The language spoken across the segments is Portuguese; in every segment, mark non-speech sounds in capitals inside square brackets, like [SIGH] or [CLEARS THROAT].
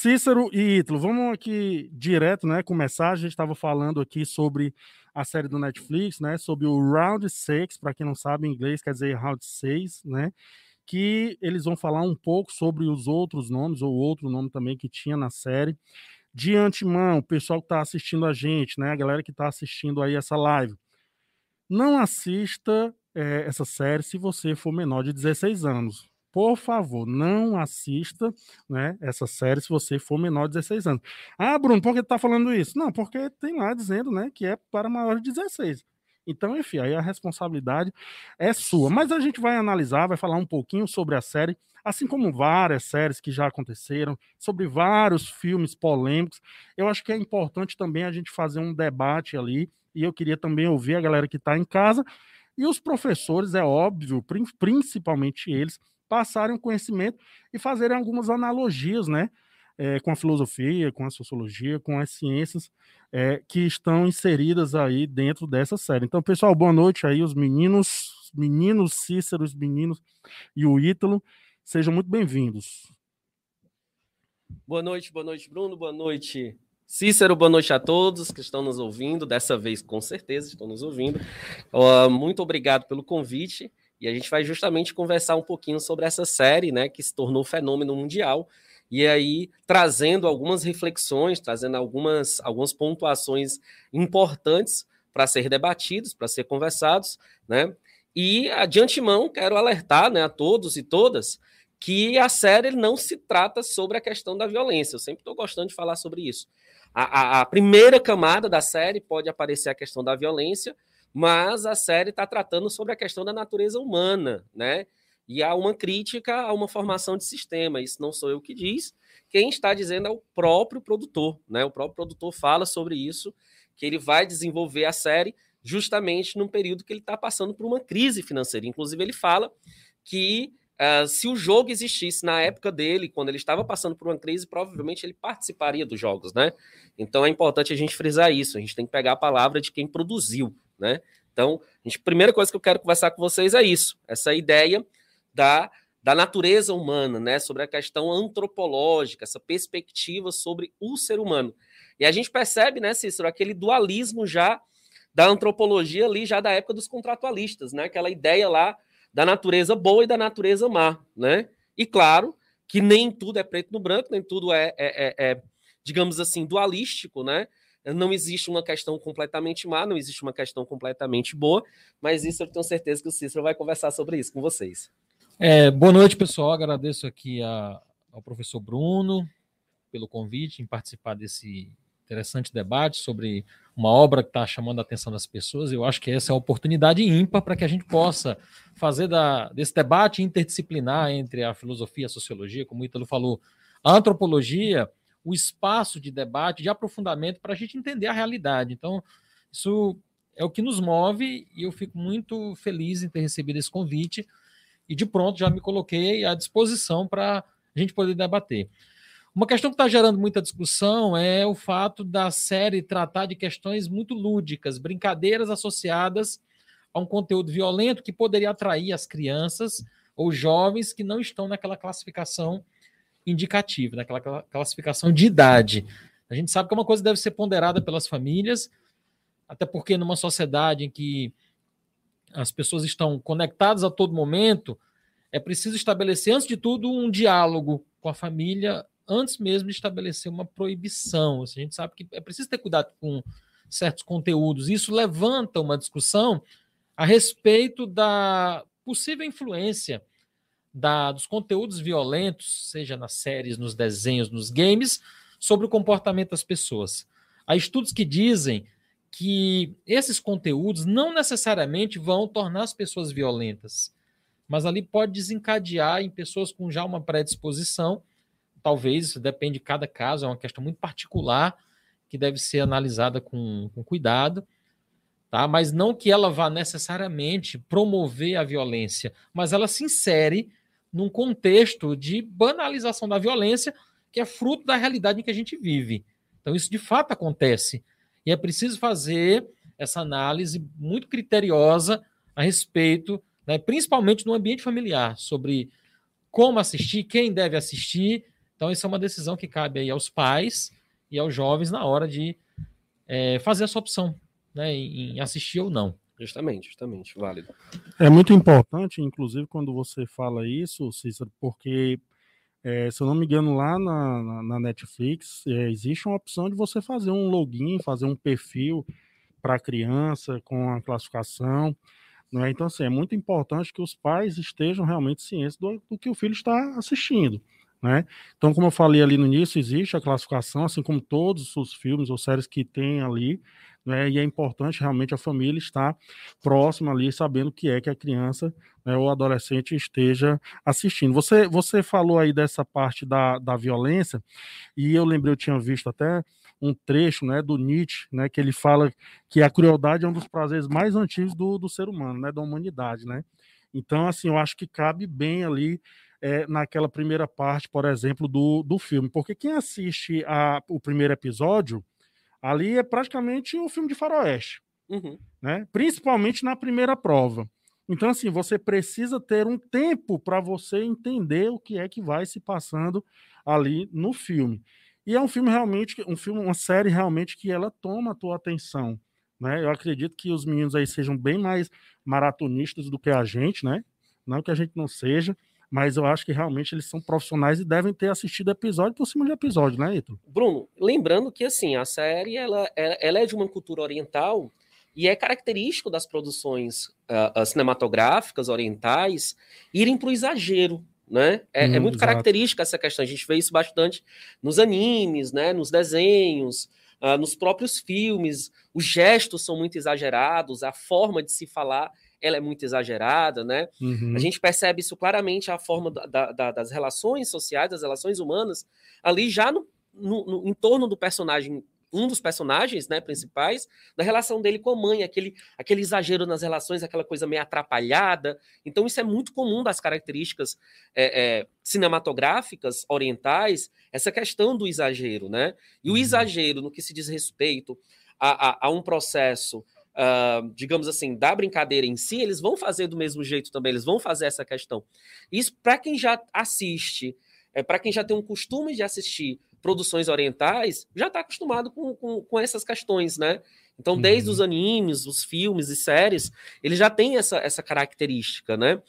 Cícero e Ítalo, vamos aqui direto, né? Começar. A gente estava falando aqui sobre a série do Netflix, né? Sobre o Round 6, para quem não sabe em inglês, quer dizer Round 6, né? Que eles vão falar um pouco sobre os outros nomes, ou outro nome também que tinha na série. De antemão, o pessoal que está assistindo a gente, né? A galera que está assistindo aí essa live. Não assista é, essa série se você for menor de 16 anos por favor, não assista né, essa série se você for menor de 16 anos. Ah, Bruno, por que tá falando isso? Não, porque tem lá dizendo né, que é para maior de 16. Então, enfim, aí a responsabilidade é sua. Mas a gente vai analisar, vai falar um pouquinho sobre a série, assim como várias séries que já aconteceram, sobre vários filmes polêmicos. Eu acho que é importante também a gente fazer um debate ali, e eu queria também ouvir a galera que está em casa e os professores, é óbvio, principalmente eles, passarem o conhecimento e fazerem algumas analogias, né? É, com a filosofia, com a sociologia, com as ciências é, que estão inseridas aí dentro dessa série. Então, pessoal, boa noite aí, os meninos, meninos Cícero, os meninos e o Ítalo, sejam muito bem-vindos. Boa noite, boa noite, Bruno, boa noite, Cícero, boa noite a todos que estão nos ouvindo, dessa vez com certeza estão nos ouvindo. Uh, muito obrigado pelo convite. E a gente vai justamente conversar um pouquinho sobre essa série, né, que se tornou fenômeno mundial. E aí trazendo algumas reflexões, trazendo algumas, algumas pontuações importantes para ser debatidos, para ser conversados, né? E de antemão quero alertar, né, a todos e todas que a série não se trata sobre a questão da violência. Eu sempre estou gostando de falar sobre isso. A, a, a primeira camada da série pode aparecer a questão da violência, mas a série está tratando sobre a questão da natureza humana, né? E há uma crítica a uma formação de sistema. Isso não sou eu que diz. Quem está dizendo é o próprio produtor, né? O próprio produtor fala sobre isso, que ele vai desenvolver a série justamente num período que ele está passando por uma crise financeira. Inclusive, ele fala que uh, se o jogo existisse na época dele, quando ele estava passando por uma crise, provavelmente ele participaria dos jogos, né? Então é importante a gente frisar isso. A gente tem que pegar a palavra de quem produziu, né? Então, a, gente, a primeira coisa que eu quero conversar com vocês é isso, essa ideia da, da natureza humana, né? Sobre a questão antropológica, essa perspectiva sobre o ser humano. E a gente percebe, né, Cícero, aquele dualismo já da antropologia ali, já da época dos contratualistas, né? Aquela ideia lá da natureza boa e da natureza má, né? E claro que nem tudo é preto no branco, nem tudo é, é, é, é digamos assim, dualístico, né? Não existe uma questão completamente má, não existe uma questão completamente boa, mas isso eu tenho certeza que o Cícero vai conversar sobre isso com vocês. É, boa noite, pessoal. Agradeço aqui a, ao professor Bruno pelo convite em participar desse interessante debate sobre uma obra que está chamando a atenção das pessoas. Eu acho que essa é a oportunidade ímpar para que a gente possa fazer da, desse debate interdisciplinar entre a filosofia e a sociologia, como o Ítalo falou, a antropologia o espaço de debate, de aprofundamento, para a gente entender a realidade. Então, isso é o que nos move e eu fico muito feliz em ter recebido esse convite e de pronto já me coloquei à disposição para a gente poder debater. Uma questão que está gerando muita discussão é o fato da série tratar de questões muito lúdicas, brincadeiras associadas a um conteúdo violento que poderia atrair as crianças ou jovens que não estão naquela classificação indicativo, naquela classificação de idade. A gente sabe que é uma coisa que deve ser ponderada pelas famílias, até porque numa sociedade em que as pessoas estão conectadas a todo momento, é preciso estabelecer, antes de tudo, um diálogo com a família, antes mesmo de estabelecer uma proibição. A gente sabe que é preciso ter cuidado com certos conteúdos. Isso levanta uma discussão a respeito da possível influência da, dos conteúdos violentos, seja nas séries, nos desenhos, nos games, sobre o comportamento das pessoas. Há estudos que dizem que esses conteúdos não necessariamente vão tornar as pessoas violentas, mas ali pode desencadear em pessoas com já uma predisposição. Talvez, isso depende de cada caso, é uma questão muito particular que deve ser analisada com, com cuidado, tá? mas não que ela vá necessariamente promover a violência, mas ela se insere num contexto de banalização da violência, que é fruto da realidade em que a gente vive. Então, isso de fato acontece. E é preciso fazer essa análise muito criteriosa a respeito, né, principalmente no ambiente familiar, sobre como assistir, quem deve assistir, Então, isso é uma decisão que cabe aí aos pais e aos jovens na hora de é, fazer essa opção, né, em assistir ou não. Justamente, justamente, válido. É muito importante, inclusive, quando você fala isso, Cícero, porque, é, se eu não me engano, lá na, na, na Netflix, é, existe uma opção de você fazer um login, fazer um perfil para a criança com a classificação. Né? Então, assim, é muito importante que os pais estejam realmente cientes do, do que o filho está assistindo. Né? Então, como eu falei ali no início, existe a classificação, assim como todos os filmes ou séries que tem ali, né, e é importante realmente a família estar próxima ali, sabendo o que é que a criança né, ou adolescente esteja assistindo. Você, você falou aí dessa parte da, da violência, e eu lembrei, eu tinha visto até um trecho né, do Nietzsche, né, que ele fala que a crueldade é um dos prazeres mais antigos do, do ser humano, né, da humanidade. Né? Então, assim, eu acho que cabe bem ali é, naquela primeira parte, por exemplo, do, do filme. Porque quem assiste a, o primeiro episódio, ali é praticamente um filme de faroeste. Uhum. Né? Principalmente na primeira prova. Então, assim, você precisa ter um tempo para você entender o que é que vai se passando ali no filme. E é um filme realmente, um filme, uma série realmente que ela toma a tua atenção. Né? Eu acredito que os meninos aí sejam bem mais maratonistas do que a gente, né? Não que a gente não seja, mas eu acho que realmente eles são profissionais e devem ter assistido episódio por cima de episódio, né, Ito? Bruno, lembrando que assim, a série ela, ela é de uma cultura oriental e é característico das produções uh, cinematográficas orientais irem para o exagero, né? É, hum, é muito exato. característica essa questão. A gente vê isso bastante nos animes, né? Nos desenhos, uh, nos próprios filmes. Os gestos são muito exagerados, a forma de se falar ela é muito exagerada, né? Uhum. A gente percebe isso claramente a forma da, da, das relações sociais, das relações humanas, ali já no, no, no, em torno do personagem, um dos personagens né, principais, da relação dele com a mãe, aquele, aquele exagero nas relações, aquela coisa meio atrapalhada. Então, isso é muito comum das características é, é, cinematográficas orientais, essa questão do exagero, né? E o uhum. exagero no que se diz respeito a, a, a um processo uh, digamos assim, da brincadeira em si, eles vão fazer do mesmo jeito também, eles vão fazer essa questão. Isso, para quem já assiste, é, para quem já tem um costume de assistir produções orientais, já está acostumado com, com, com, essas questões, né? Então, uhum. desde os animes, os filmes e séries, ele já tem essa, essa característica, né?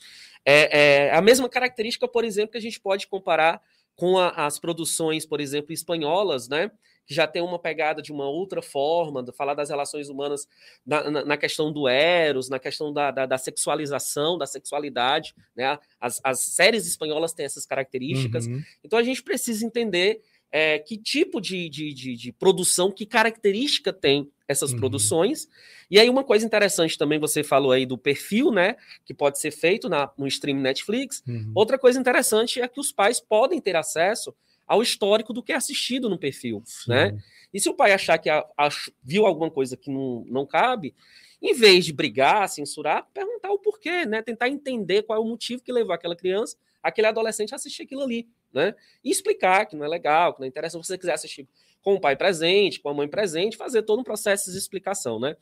É, é, a mesma característica, por exemplo, que a gente pode comparar com a, as produções, por exemplo, espanholas, né? Que já tem uma pegada de uma outra forma, de falar das relações humanas na, na, na questão do eros, na questão da, da, da, sexualização, da sexualidade, né? As, as séries espanholas têm essas características. Uhum. Então a gente precisa entender é, que tipo de, de, de, de, produção, que característica tem essas uhum. produções. E aí, uma coisa interessante também, você falou aí do perfil, né? Que pode ser feito na, no stream Netflix. Uhum. Outra coisa interessante é que os pais podem ter acesso ao histórico do que é assistido no perfil, Sim. né? E se o pai achar que a, a, viu alguma coisa que não, não cabe, em vez de brigar, censurar, perguntar o porquê, né? Tentar entender qual é o motivo que levou aquela criança, aquele adolescente a assistir aquilo ali, né? E explicar que não é legal, que não interessa se você quiser assistir com o pai presente, com a mãe presente, fazer todo um processo de explicação, né?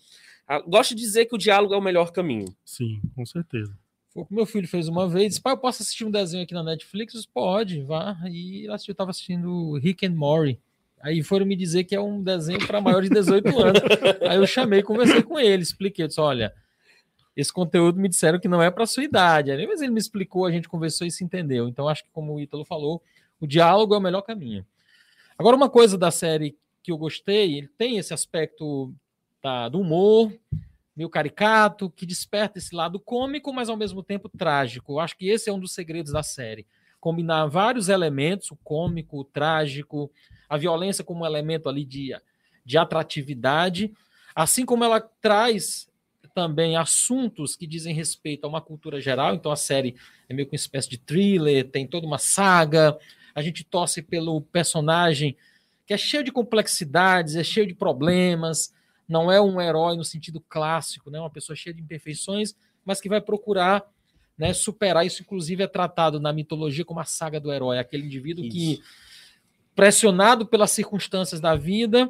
Ah, gosto de dizer que o diálogo é o melhor caminho. Sim, com certeza. O meu filho fez uma vez. Pai, eu posso assistir um desenho aqui na Netflix? Pode, vá. E eu estava assistindo Rick and Morty. Aí foram me dizer que é um desenho para maior de 18 anos. Aí eu chamei, conversei com ele, expliquei. Eu disse, olha, esse conteúdo me disseram que não é para sua idade. Aí, mas ele me explicou, a gente conversou e se entendeu. Então acho que, como o Ítalo falou, o diálogo é o melhor caminho. Agora, uma coisa da série que eu gostei, ele tem esse aspecto tá, do humor, meio caricato, que desperta esse lado cômico, mas ao mesmo tempo trágico. Eu acho que esse é um dos segredos da série. Combinar vários elementos, o cômico, o trágico, a violência como elemento ali de, de atratividade, assim como ela traz também assuntos que dizem respeito a uma cultura geral. Então a série é meio que uma espécie de thriller, tem toda uma saga. A gente torce pelo personagem que é cheio de complexidades, é cheio de problemas, não é um herói no sentido clássico, né? uma pessoa cheia de imperfeições, mas que vai procurar né, superar. Isso, inclusive, é tratado na mitologia como a saga do herói, aquele indivíduo Isso. que, pressionado pelas circunstâncias da vida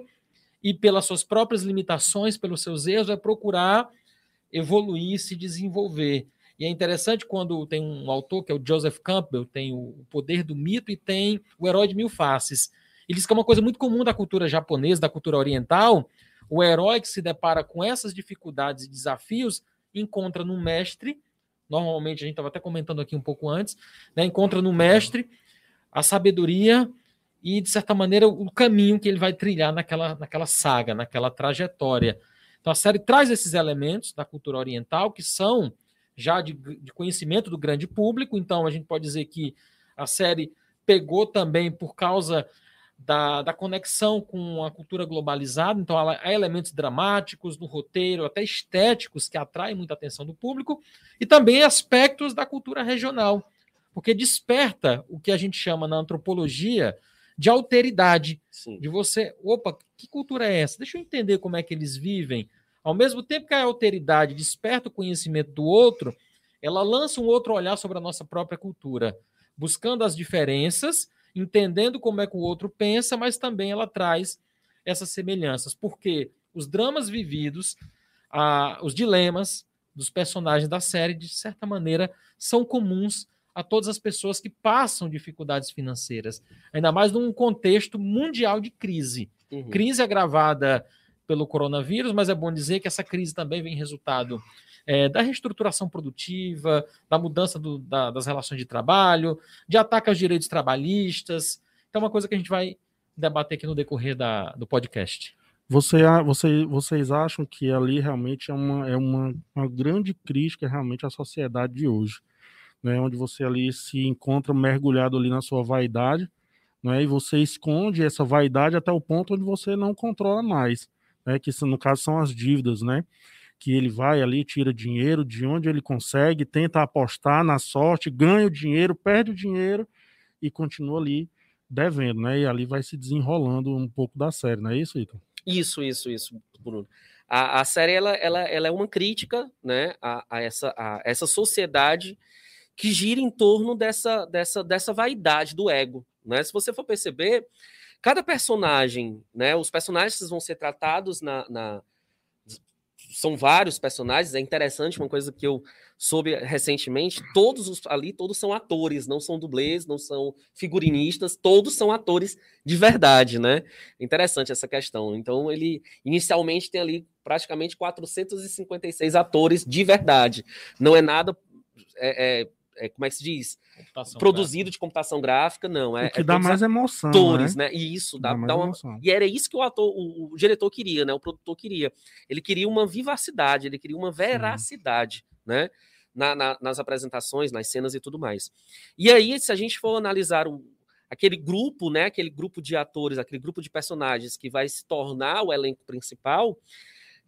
e pelas suas próprias limitações, pelos seus erros, vai procurar evoluir, se desenvolver. E é interessante quando tem um autor, que é o Joseph Campbell, tem o Poder do Mito e tem o Herói de Mil Faces. Ele diz que é uma coisa muito comum da cultura japonesa, da cultura oriental, o herói que se depara com essas dificuldades e desafios encontra no mestre, normalmente a gente estava até comentando aqui um pouco antes, né, encontra no mestre a sabedoria e, de certa maneira, o caminho que ele vai trilhar naquela, naquela saga, naquela trajetória. Então, a série traz esses elementos da cultura oriental que são já de, de conhecimento do grande público. Então, a gente pode dizer que a série pegou também por causa da, da, conexão com a cultura globalizada. Então, há elementos dramáticos no roteiro, até estéticos, que atraem muita atenção do público, e também aspectos da cultura regional, porque desperta o que a gente chama na antropologia de alteridade, Sim. de você, opa, que cultura é essa? Deixa eu entender como é que eles vivem. Ao mesmo tempo que a alteridade desperta o conhecimento do outro, ela lança um outro olhar sobre a nossa própria cultura, buscando as diferenças, entendendo como é que o outro pensa, mas também ela traz essas semelhanças, porque os dramas vividos, os dilemas dos personagens da série, de certa maneira, são comuns a todas as pessoas que passam dificuldades financeiras, ainda mais num contexto mundial de crise. Uhum. Crise agravada pelo coronavírus, mas é bom dizer que essa crise também vem resultado é, da reestruturação produtiva, da mudança do, da, das relações de trabalho, de ataque aos direitos trabalhistas. Então, é uma coisa que a gente vai debater aqui no decorrer da, do podcast. Você, você, vocês acham que ali realmente é uma, é uma, uma grande crítica realmente à sociedade de hoje? né, onde você ali se encontra mergulhado ali na sua vaidade, né, e você esconde essa vaidade até o ponto onde você não controla mais, né, que no caso são as dívidas, né, que ele vai ali, tira dinheiro de onde ele consegue, tenta apostar na sorte, ganha o dinheiro, perde o dinheiro e continua ali devendo, né, e ali vai se desenrolando um pouco da série, não é isso, Ito? Isso, isso, isso, Bruno. A, a série ela, ela, ela é uma crítica, né, a, a essa, a essa sociedade que gira em torno dessa, dessa, dessa vaidade do ego. Né? Se você for perceber, cada personagem, né, os personagens vão ser tratados na, na, São vários personagens, é interessante, uma coisa que eu soube recentemente, todos os, ali, todos são atores, não são dublês, não são figurinistas, todos são atores de verdade, né? Interessante essa questão. Então, ele inicialmente tem ali praticamente 456 atores de verdade. Não é nada é, é, é, como é que se diz? Computação Produzido gráfica. de computação gráfica, não. É, o que é dá mais emoção. Atores, né? né? E isso dá, dá, dá uma. Emoção. E era isso que o ator, o, o, diretor queria, né? O produtor queria. Ele queria uma vivacidade, ele queria uma veracidade, Sim. né? Na, na, nas apresentações, nas cenas e tudo mais. E aí, se a gente for analisar o, aquele grupo, né? Aquele grupo de atores, aquele grupo de personagens que vai se tornar o elenco principal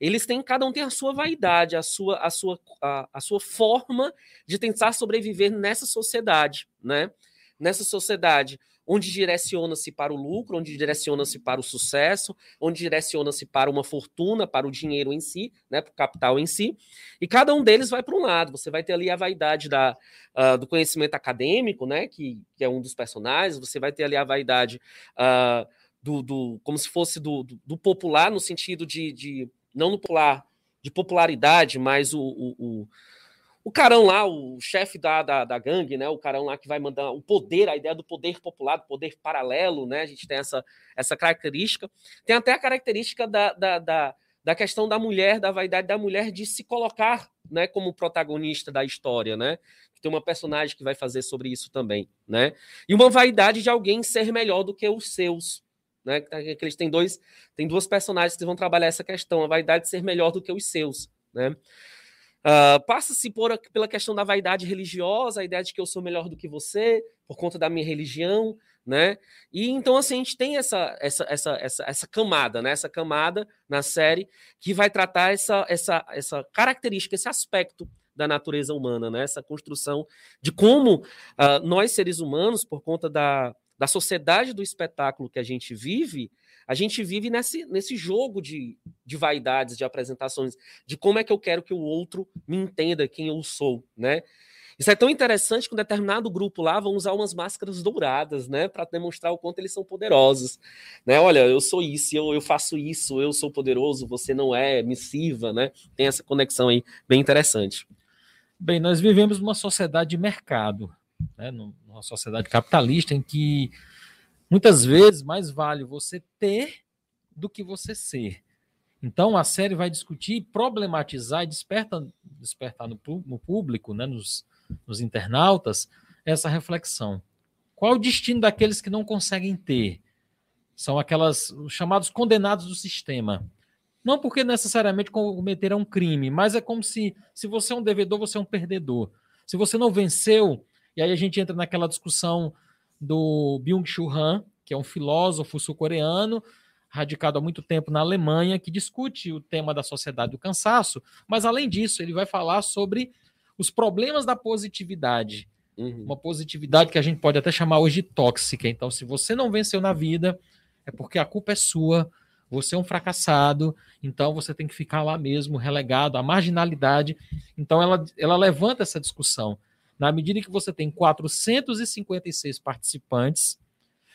eles têm, cada um tem a sua vaidade, a sua, a sua, a, a sua forma de tentar sobreviver nessa sociedade, né? Nessa sociedade onde direciona-se para o lucro, onde direciona-se para o sucesso, onde direciona-se para uma fortuna, para o dinheiro em si, né, para o capital em si, e cada um deles vai para um lado. Você vai ter ali a vaidade da, uh, do conhecimento acadêmico, né, que, que, é um dos personagens, você vai ter ali a vaidade uh, do, do, como se fosse do, do, do popular, no sentido de, de não no popular, de popularidade, mas o, o, o, o carão lá, o chefe da, da, da, gangue, né? O carão lá que vai mandar o poder, a ideia do poder popular, do poder paralelo, né? A gente tem essa, essa característica. Tem até a característica da, da, da, da questão da mulher, da vaidade da mulher de se colocar né, como protagonista da história, né? Tem uma personagem que vai fazer sobre isso também, né? E uma vaidade de alguém ser melhor do que os seus, né? Que eles têm dois, tem duas personagens que vão trabalhar essa questão, a vaidade de ser melhor do que os seus, né? Uh, Passa-se por, pela questão da vaidade religiosa, a ideia de que eu sou melhor do que você, por conta da minha religião, né? E então assim a gente tem essa essa essa essa, essa camada, né? Essa camada na série que vai tratar essa essa essa característica, esse aspecto da natureza humana, né? Essa construção de como uh, nós seres humanos, por conta da da sociedade do espetáculo que a gente vive, a gente vive nesse, nesse jogo de, de vaidades, de apresentações, de como é que eu quero que o outro me entenda quem eu sou, né? Isso é tão interessante que um determinado grupo lá vão usar umas máscaras douradas, né, para demonstrar o quanto eles são poderosos, né? Olha, eu sou isso, eu, eu faço isso, eu sou poderoso, você não é, missiva, né? Tem essa conexão aí bem interessante. Bem, nós vivemos numa sociedade de mercado, né? numa sociedade capitalista em que muitas vezes mais vale você ter do que você ser. Então a série vai discutir, problematizar e desperta, despertar no, no público, né, nos, nos internautas, essa reflexão. Qual o destino daqueles que não conseguem ter? São aquelas os chamados condenados do sistema. Não porque necessariamente cometeram um crime, mas é como se, se você é um devedor, você é um perdedor. Se você não venceu, e aí a gente entra naquela discussão do Byung-Chul Han, que é um filósofo sul-coreano, radicado há muito tempo na Alemanha, que discute o tema da sociedade do cansaço, mas além disso, ele vai falar sobre os problemas da positividade. Uhum. Uma positividade que a gente pode até chamar hoje de tóxica. Então, se você não venceu na vida, é porque a culpa é sua, você é um fracassado, então você tem que ficar lá mesmo, relegado à marginalidade. Então ela, ela levanta essa discussão. Na medida que você tem 456 participantes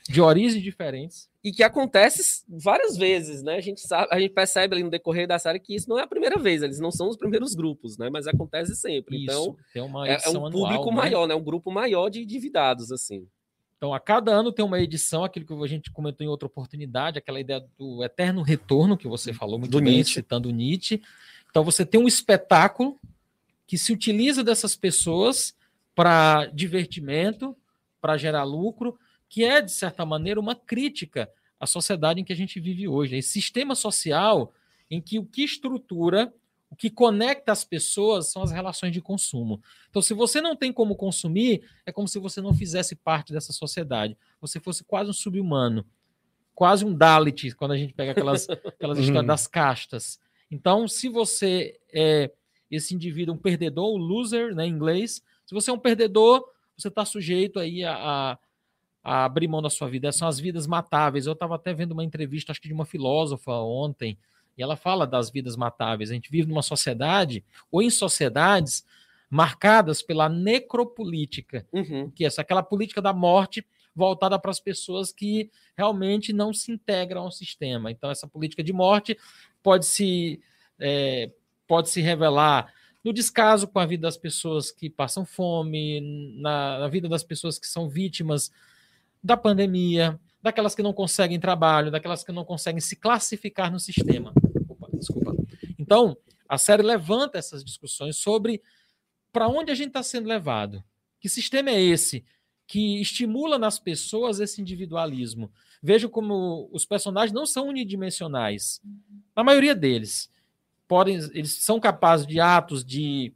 de origens diferentes. E que acontece várias vezes, né? A gente sabe, a gente percebe ali no decorrer da série que isso não é a primeira vez, eles não são os primeiros grupos, né? Mas acontece sempre. Isso, então, é, é, um público anual, né? maior, né? Um grupo maior de endividados, assim. Então, a cada ano tem uma edição, aquilo que a gente comentou em outra oportunidade, aquela ideia do eterno retorno, que você falou muito do bem, Nietzsche. citando Nietzsche. Então, você tem um espetáculo que se utiliza dessas pessoas para divertimento, para gerar lucro, que é, de certa maneira, uma crítica à sociedade em que a gente vive hoje. Esse sistema social em que o que estrutura o que conecta as pessoas são as relações de consumo. Então, se você não tem como consumir, é como se você não fizesse parte dessa sociedade. Você fosse quase um subhumano, quase um Dalit, quando a gente pega aquelas, aquelas [LAUGHS] histórias uhum. das castas. Então, se você é esse indivíduo, um perdedor, um loser, né, em inglês, se você é um perdedor, você está sujeito aí a, a, abrir mão da sua vida. São as vidas matáveis. Eu estava até vendo uma entrevista, acho que de uma filósofa ontem, e ela fala das vidas matáveis. A gente vive numa sociedade, ou em sociedades, marcadas pela necropolítica, uhum. que é essa, aquela política da morte voltada para as pessoas que realmente não se integram ao sistema. Então, essa política de morte pode se, é, pode se revelar no descaso com a vida das pessoas que passam fome, na, na vida das pessoas que são vítimas da pandemia, daquelas que não conseguem trabalho, daquelas que não conseguem se classificar no sistema. Opa, desculpa. Então, a série levanta essas discussões sobre para onde a gente está sendo levado. Que sistema é esse que estimula nas pessoas esse individualismo? Vejo como os personagens não são unidimensionais. Na maioria deles, podem, eles são capazes de atos de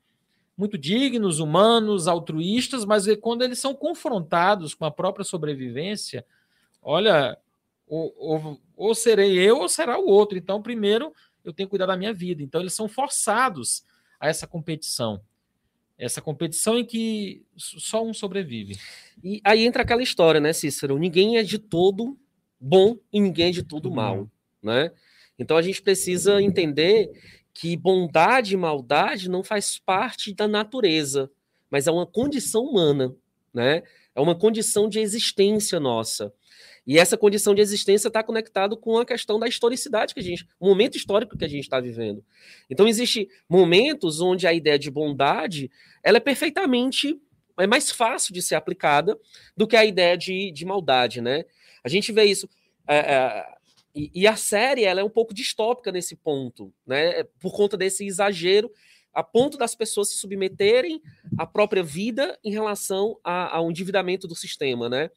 muito dignos, humanos, altruístas, mas quando eles são confrontados com a própria sobrevivência, olha, ou, ou, ou, serei eu ou será o outro. Então, primeiro, eu tenho que cuidar da minha vida. Então, eles são forçados a essa competição. Essa competição em que só um sobrevive. E aí entra aquela história, né, Cícero? Ninguém é de todo bom e ninguém é de todo uhum. mal, né? Então a gente precisa entender que bondade e maldade não faz parte da natureza, mas é uma condição humana, né? É uma condição de existência nossa. E essa condição de existência está conectado com a questão da historicidade que a gente, o momento histórico que a gente está vivendo. Então existe momentos onde a ideia de bondade ela é perfeitamente é mais fácil de ser aplicada do que a ideia de, de maldade, né? A gente vê isso é, é, e, e, a série ela é um pouco distópica nesse ponto, né? Por conta desse exagero a ponto das pessoas se submeterem à própria vida em relação a, ao endividamento do sistema, né?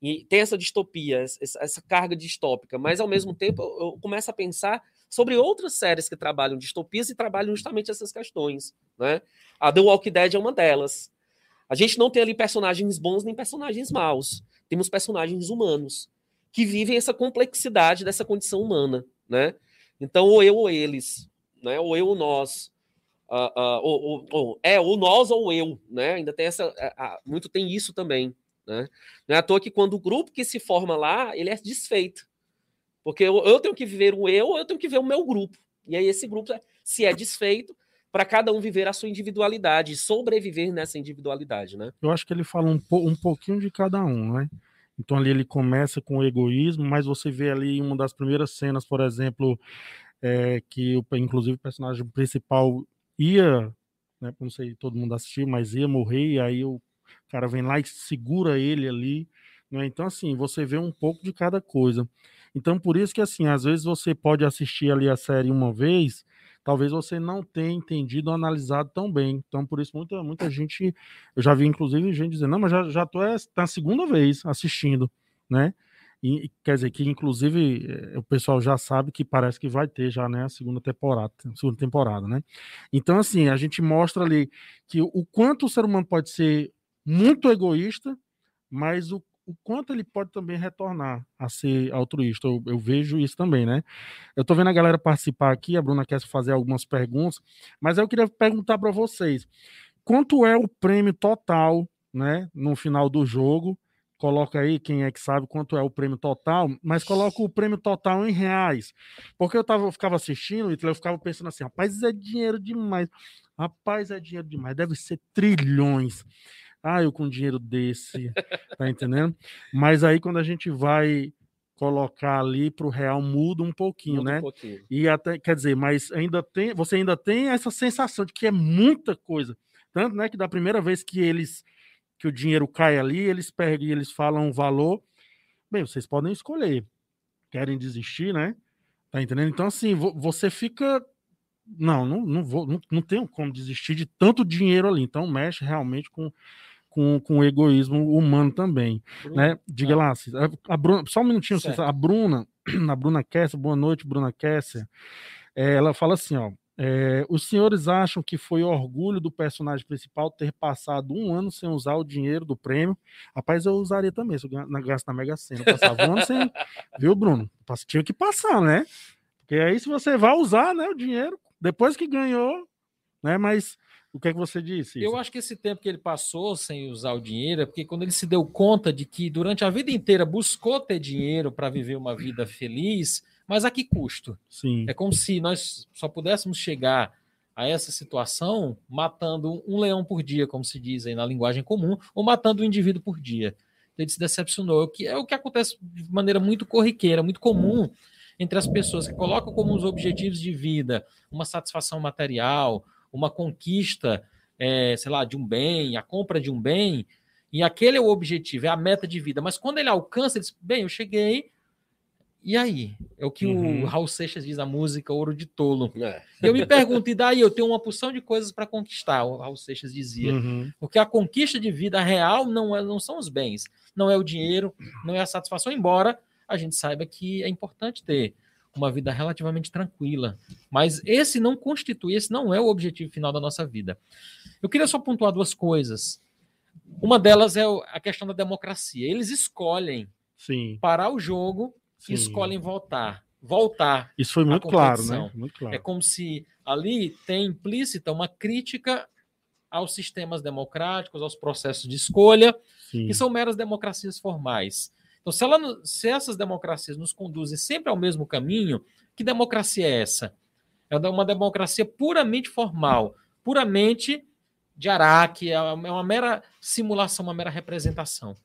E tem essa distopia, essa, essa carga distópica, mas ao mesmo tempo eu, eu, começo a pensar sobre outras séries que trabalham distopias e trabalham justamente essas questões. Né? A The Walking Dead é uma delas. A gente não tem ali personagens bons nem personagens maus. Temos personagens humanos que vivem essa complexidade dessa condição humana. Né? Então, ou eu ou eles, né? ou eu ou nós. Uh, uh, ou, ou, é, ou nós ou eu, né? Ainda tem essa. Uh, muito tem isso também. Né? Não é à toa que quando o grupo que se forma lá, ele é desfeito. Porque eu, eu tenho que viver o eu, eu tenho que ver o meu grupo. E aí esse grupo, se é desfeito, para cada um viver a sua individualidade, sobreviver nessa individualidade, né? Eu acho que ele fala um, po um pouquinho de cada um, né? Então ali ele começa com o egoísmo, mas você vê ali uma das primeiras cenas, por exemplo, é, que o, inclusive o personagem principal ia né? Não sei todo mundo assistiu, mas ia morrer, e aí o cara vem lá e segura ele ali, né? Então, assim, você vê um pouco de cada coisa. Então, por isso que, assim, às vezes você pode assistir ali a série uma vez, talvez você não tenha entendido ou analisado tão bem. Então, por isso, muita, muita gente, eu já vi, inclusive, gente dizendo, não, mas já, já tô é, na segunda vez assistindo, né? E, quer dizer que, inclusive, eh, o pessoal já sabe que parece que vai ter já, né, a segunda temporada, segunda temporada, né? Então, assim, a gente mostra ali que o quanto o ser humano pode ser muito egoísta, mas o, o quanto ele pode também retornar a ser altruísta. Eu, eu vejo isso também, né? Eu tô vendo a galera participar aqui, a Bruna quer fazer algumas perguntas, mas eu queria perguntar para vocês, quanto é o prêmio total, né, no final do jogo? coloca aí quem é que sabe quanto é o prêmio total, mas coloca o prêmio total em reais. Porque eu, tava, eu ficava assistindo e eu ficava pensando assim, rapaz, é dinheiro demais. Rapaz, é dinheiro demais, deve ser trilhões. Ah, eu com dinheiro desse, tá entendendo? Mas aí quando a gente vai colocar ali para o real muda um pouquinho, muda né? Um pouquinho. E até quer dizer, mas ainda tem, você ainda tem essa sensação de que é muita coisa, tanto, né, que da primeira vez que eles que o dinheiro cai ali, eles perdem, eles falam um valor. Bem, vocês podem escolher. Querem desistir, né? Tá entendendo? Então, assim, você fica. Não, não, não vou, não, não tenho como desistir de tanto dinheiro ali. Então, mexe realmente com, com, com o egoísmo humano também. Bruna, né? Diga lá, a Bruna, só um minutinho, [CLEARS THROAT] a Bruna, a Bruna Kessler, boa noite, Bruna Kessler. É, ela fala assim, ó. É, os senhores acham que foi orgulho do personagem principal ter passado um ano sem usar o dinheiro do prêmio? Rapaz, eu usaria também, se eu gasto na Mega Sena. Passava um ano sem. [LAUGHS] Viu, Bruno? Tinha que passar, né? Porque aí, se você vai usar né, o dinheiro, depois que ganhou, né? Mas o que é que você disse? Eu acho que esse tempo que ele passou sem usar o dinheiro é porque quando ele se deu conta de que durante a vida inteira buscou ter dinheiro para viver uma vida feliz mas a que custo? Sim. É como se nós só pudéssemos chegar a essa situação matando um leão por dia, como se diz aí na linguagem comum, ou matando um indivíduo por dia. Ele se decepcionou, que é o que acontece de maneira muito corriqueira, muito comum entre as pessoas que colocam como os objetivos de vida uma satisfação material, uma conquista, é, sei lá, de um bem, a compra de um bem, e aquele é o objetivo, é a meta de vida. Mas quando ele alcança, ele diz: bem, eu cheguei, e aí? É o que uhum. o Raul Seixas diz na música Ouro de Tolo. É. Eu me pergunto, e daí? Eu tenho uma porção de coisas para conquistar, o Raul Seixas dizia. Uhum. Porque a conquista de vida real não, é, não são os bens, não é o dinheiro, não é a satisfação, embora a gente saiba que é importante ter uma vida relativamente tranquila. Mas esse não constitui, esse não é o objetivo final da nossa vida. Eu queria só pontuar duas coisas. Uma delas é a questão da democracia. Eles escolhem Sim. parar o jogo Sim. escolhem voltar. Voltar. Isso foi muito claro, né? Muito claro. É como se ali tem implícita uma crítica aos sistemas democráticos, aos processos de escolha, Sim. que são meras democracias formais. Então, se, ela, se essas democracias nos conduzem sempre ao mesmo caminho, que democracia é essa? É uma democracia puramente formal, puramente de Araque, é uma mera simulação, uma mera representação.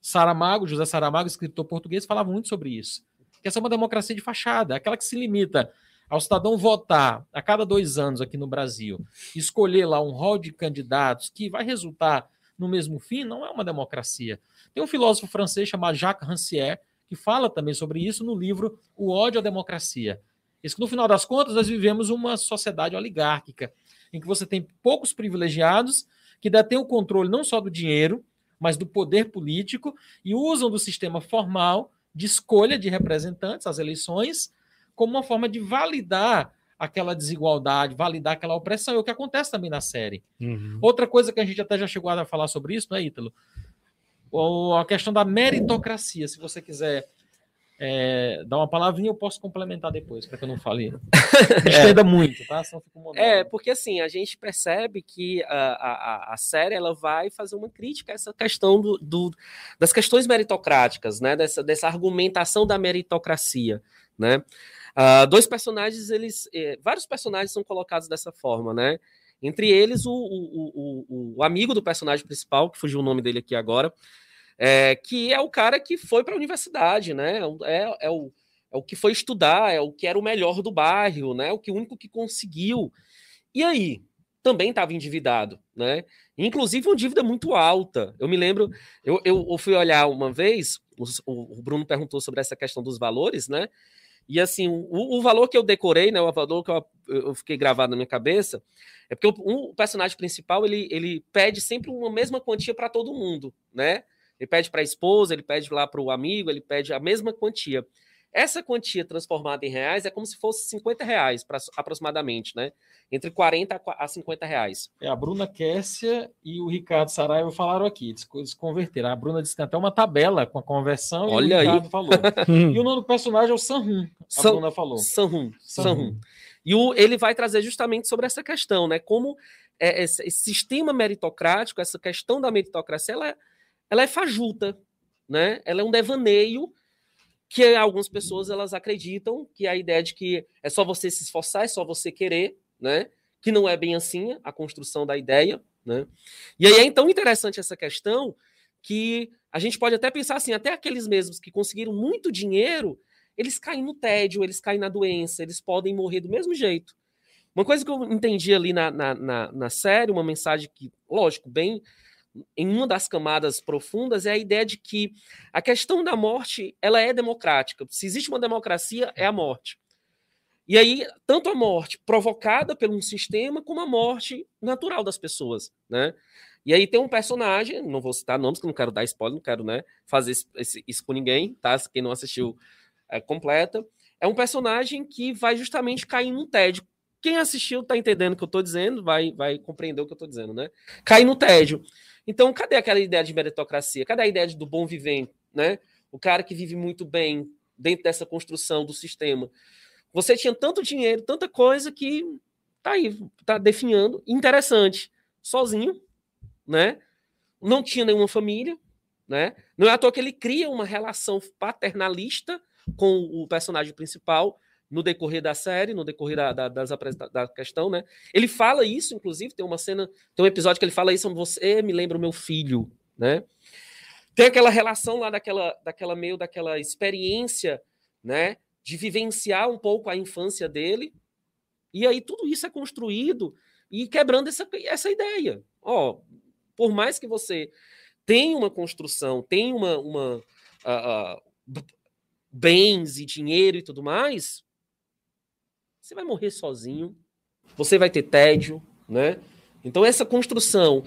Saramago, José Saramago, escritor português, falava muito sobre isso. Que essa é uma democracia de fachada, aquela que se limita ao cidadão votar a cada dois anos aqui no Brasil, escolher lá um rol de candidatos que vai resultar no mesmo fim, não é uma democracia. Tem um filósofo francês chamado Jacques Rancière, que fala também sobre isso no livro O ódio à democracia. Isso que no final das contas nós vivemos uma sociedade oligárquica, em que você tem poucos privilegiados que detêm o controle não só do dinheiro, mas do poder político, e usam do sistema formal de escolha de representantes, as eleições, como uma forma de validar aquela desigualdade, validar aquela opressão. É o que acontece também na série. Uhum. Outra coisa que a gente até já chegou a falar sobre isso, não é, Ítalo? a questão da meritocracia, se você quiser é, dar uma palavrinha, eu posso complementar depois, para que eu não fale. [LAUGHS] Estenda é. muito, tá? Senão fico É, porque assim, a gente percebe que a, a, a série ela vai fazer uma crítica a essa questão do, do, das questões meritocráticas, né? Dessa, dessa argumentação da meritocracia, né? Uh, dois personagens, eles. Eh, vários personagens são colocados dessa forma, né? Entre eles, o, o, o, o amigo do personagem principal, que fugiu o nome dele aqui agora, é, que é o cara que foi para a universidade, né? É, é, o, é o que foi estudar, é o que era o melhor do bairro, né? O que o único que conseguiu. E aí, também estava endividado, né? Inclusive uma dívida muito alta. Eu me lembro, eu, eu, fui olhar uma vez, o, o, Bruno perguntou sobre essa questão dos valores, né? E assim, o, o valor que eu decorei, né? O valor que eu, eu fiquei gravado na minha cabeça, é porque o, o personagem principal ele, ele pede sempre uma mesma quantia para todo mundo, né? Ele pede para a esposa, ele pede lá para o amigo, ele pede a mesma quantia. Essa quantia transformada em reais é como se fosse 50 reais, pra, aproximadamente, né? Entre 40 a 50 reais. É, a Bruna Kessia e o Ricardo Saraiva falaram aqui, eles converteram. A Bruna disse que tem até uma tabela com a conversão Olha e o Ricardo aí. falou. [LAUGHS] e o nome do personagem é o Sanhun, a San, Bruna falou. Sanhun, Sanhun. E o, ele vai trazer justamente sobre essa questão, né? Como é, esse, esse, sistema meritocrático, essa questão da meritocracia, ela, é, ela é fajuta, né? Ela é um devaneio que algumas pessoas elas acreditam que a ideia de que é só você se esforçar, é só você querer, né? Que não é bem assim a construção da ideia, né? E aí é então interessante essa questão que a gente pode até pensar assim, até aqueles mesmos que conseguiram muito dinheiro, eles caem no tédio, eles caem na doença, eles podem morrer do mesmo jeito. Uma coisa que eu entendi ali na, na, na, na série, uma mensagem que, lógico, bem em uma das camadas profundas é a ideia de que a questão da morte ela é democrática. Se existe uma democracia, é a morte. E aí, tanto a morte provocada por um sistema, como a morte natural das pessoas, né? E aí tem um personagem, não vou citar nomes, que não quero dar spoiler, não quero né, fazer isso com ninguém, tá? Quem não assistiu é, completa. É um personagem que vai justamente cair num tédio. Quem assistiu tá entendendo o que eu tô dizendo, vai, vai compreender o que eu tô dizendo, né? Cai no tédio. Então, cadê aquela ideia de meritocracia? Cadê a ideia do bom viver, né? O cara que vive muito bem dentro dessa construção do sistema. Você tinha tanto dinheiro, tanta coisa que tá aí, tá definhando, interessante, sozinho, né? Não tinha nenhuma família, né? Não é à toa que ele cria uma relação paternalista com o personagem principal, no decorrer da série, no decorrer da, da, das da questão, né? Ele fala isso, inclusive, tem uma cena, tem um episódio que ele fala isso, você me lembra o meu filho, né? Tem aquela relação lá daquela, daquela meio daquela experiência, né? De vivenciar um pouco a infância dele. E aí tudo isso é construído e quebrando essa, essa ideia. Ó, por mais que você tenha uma construção, tenha uma, uma uh, uh, bens e dinheiro e tudo mais, você vai morrer sozinho, você vai ter tédio, né? Então essa construção,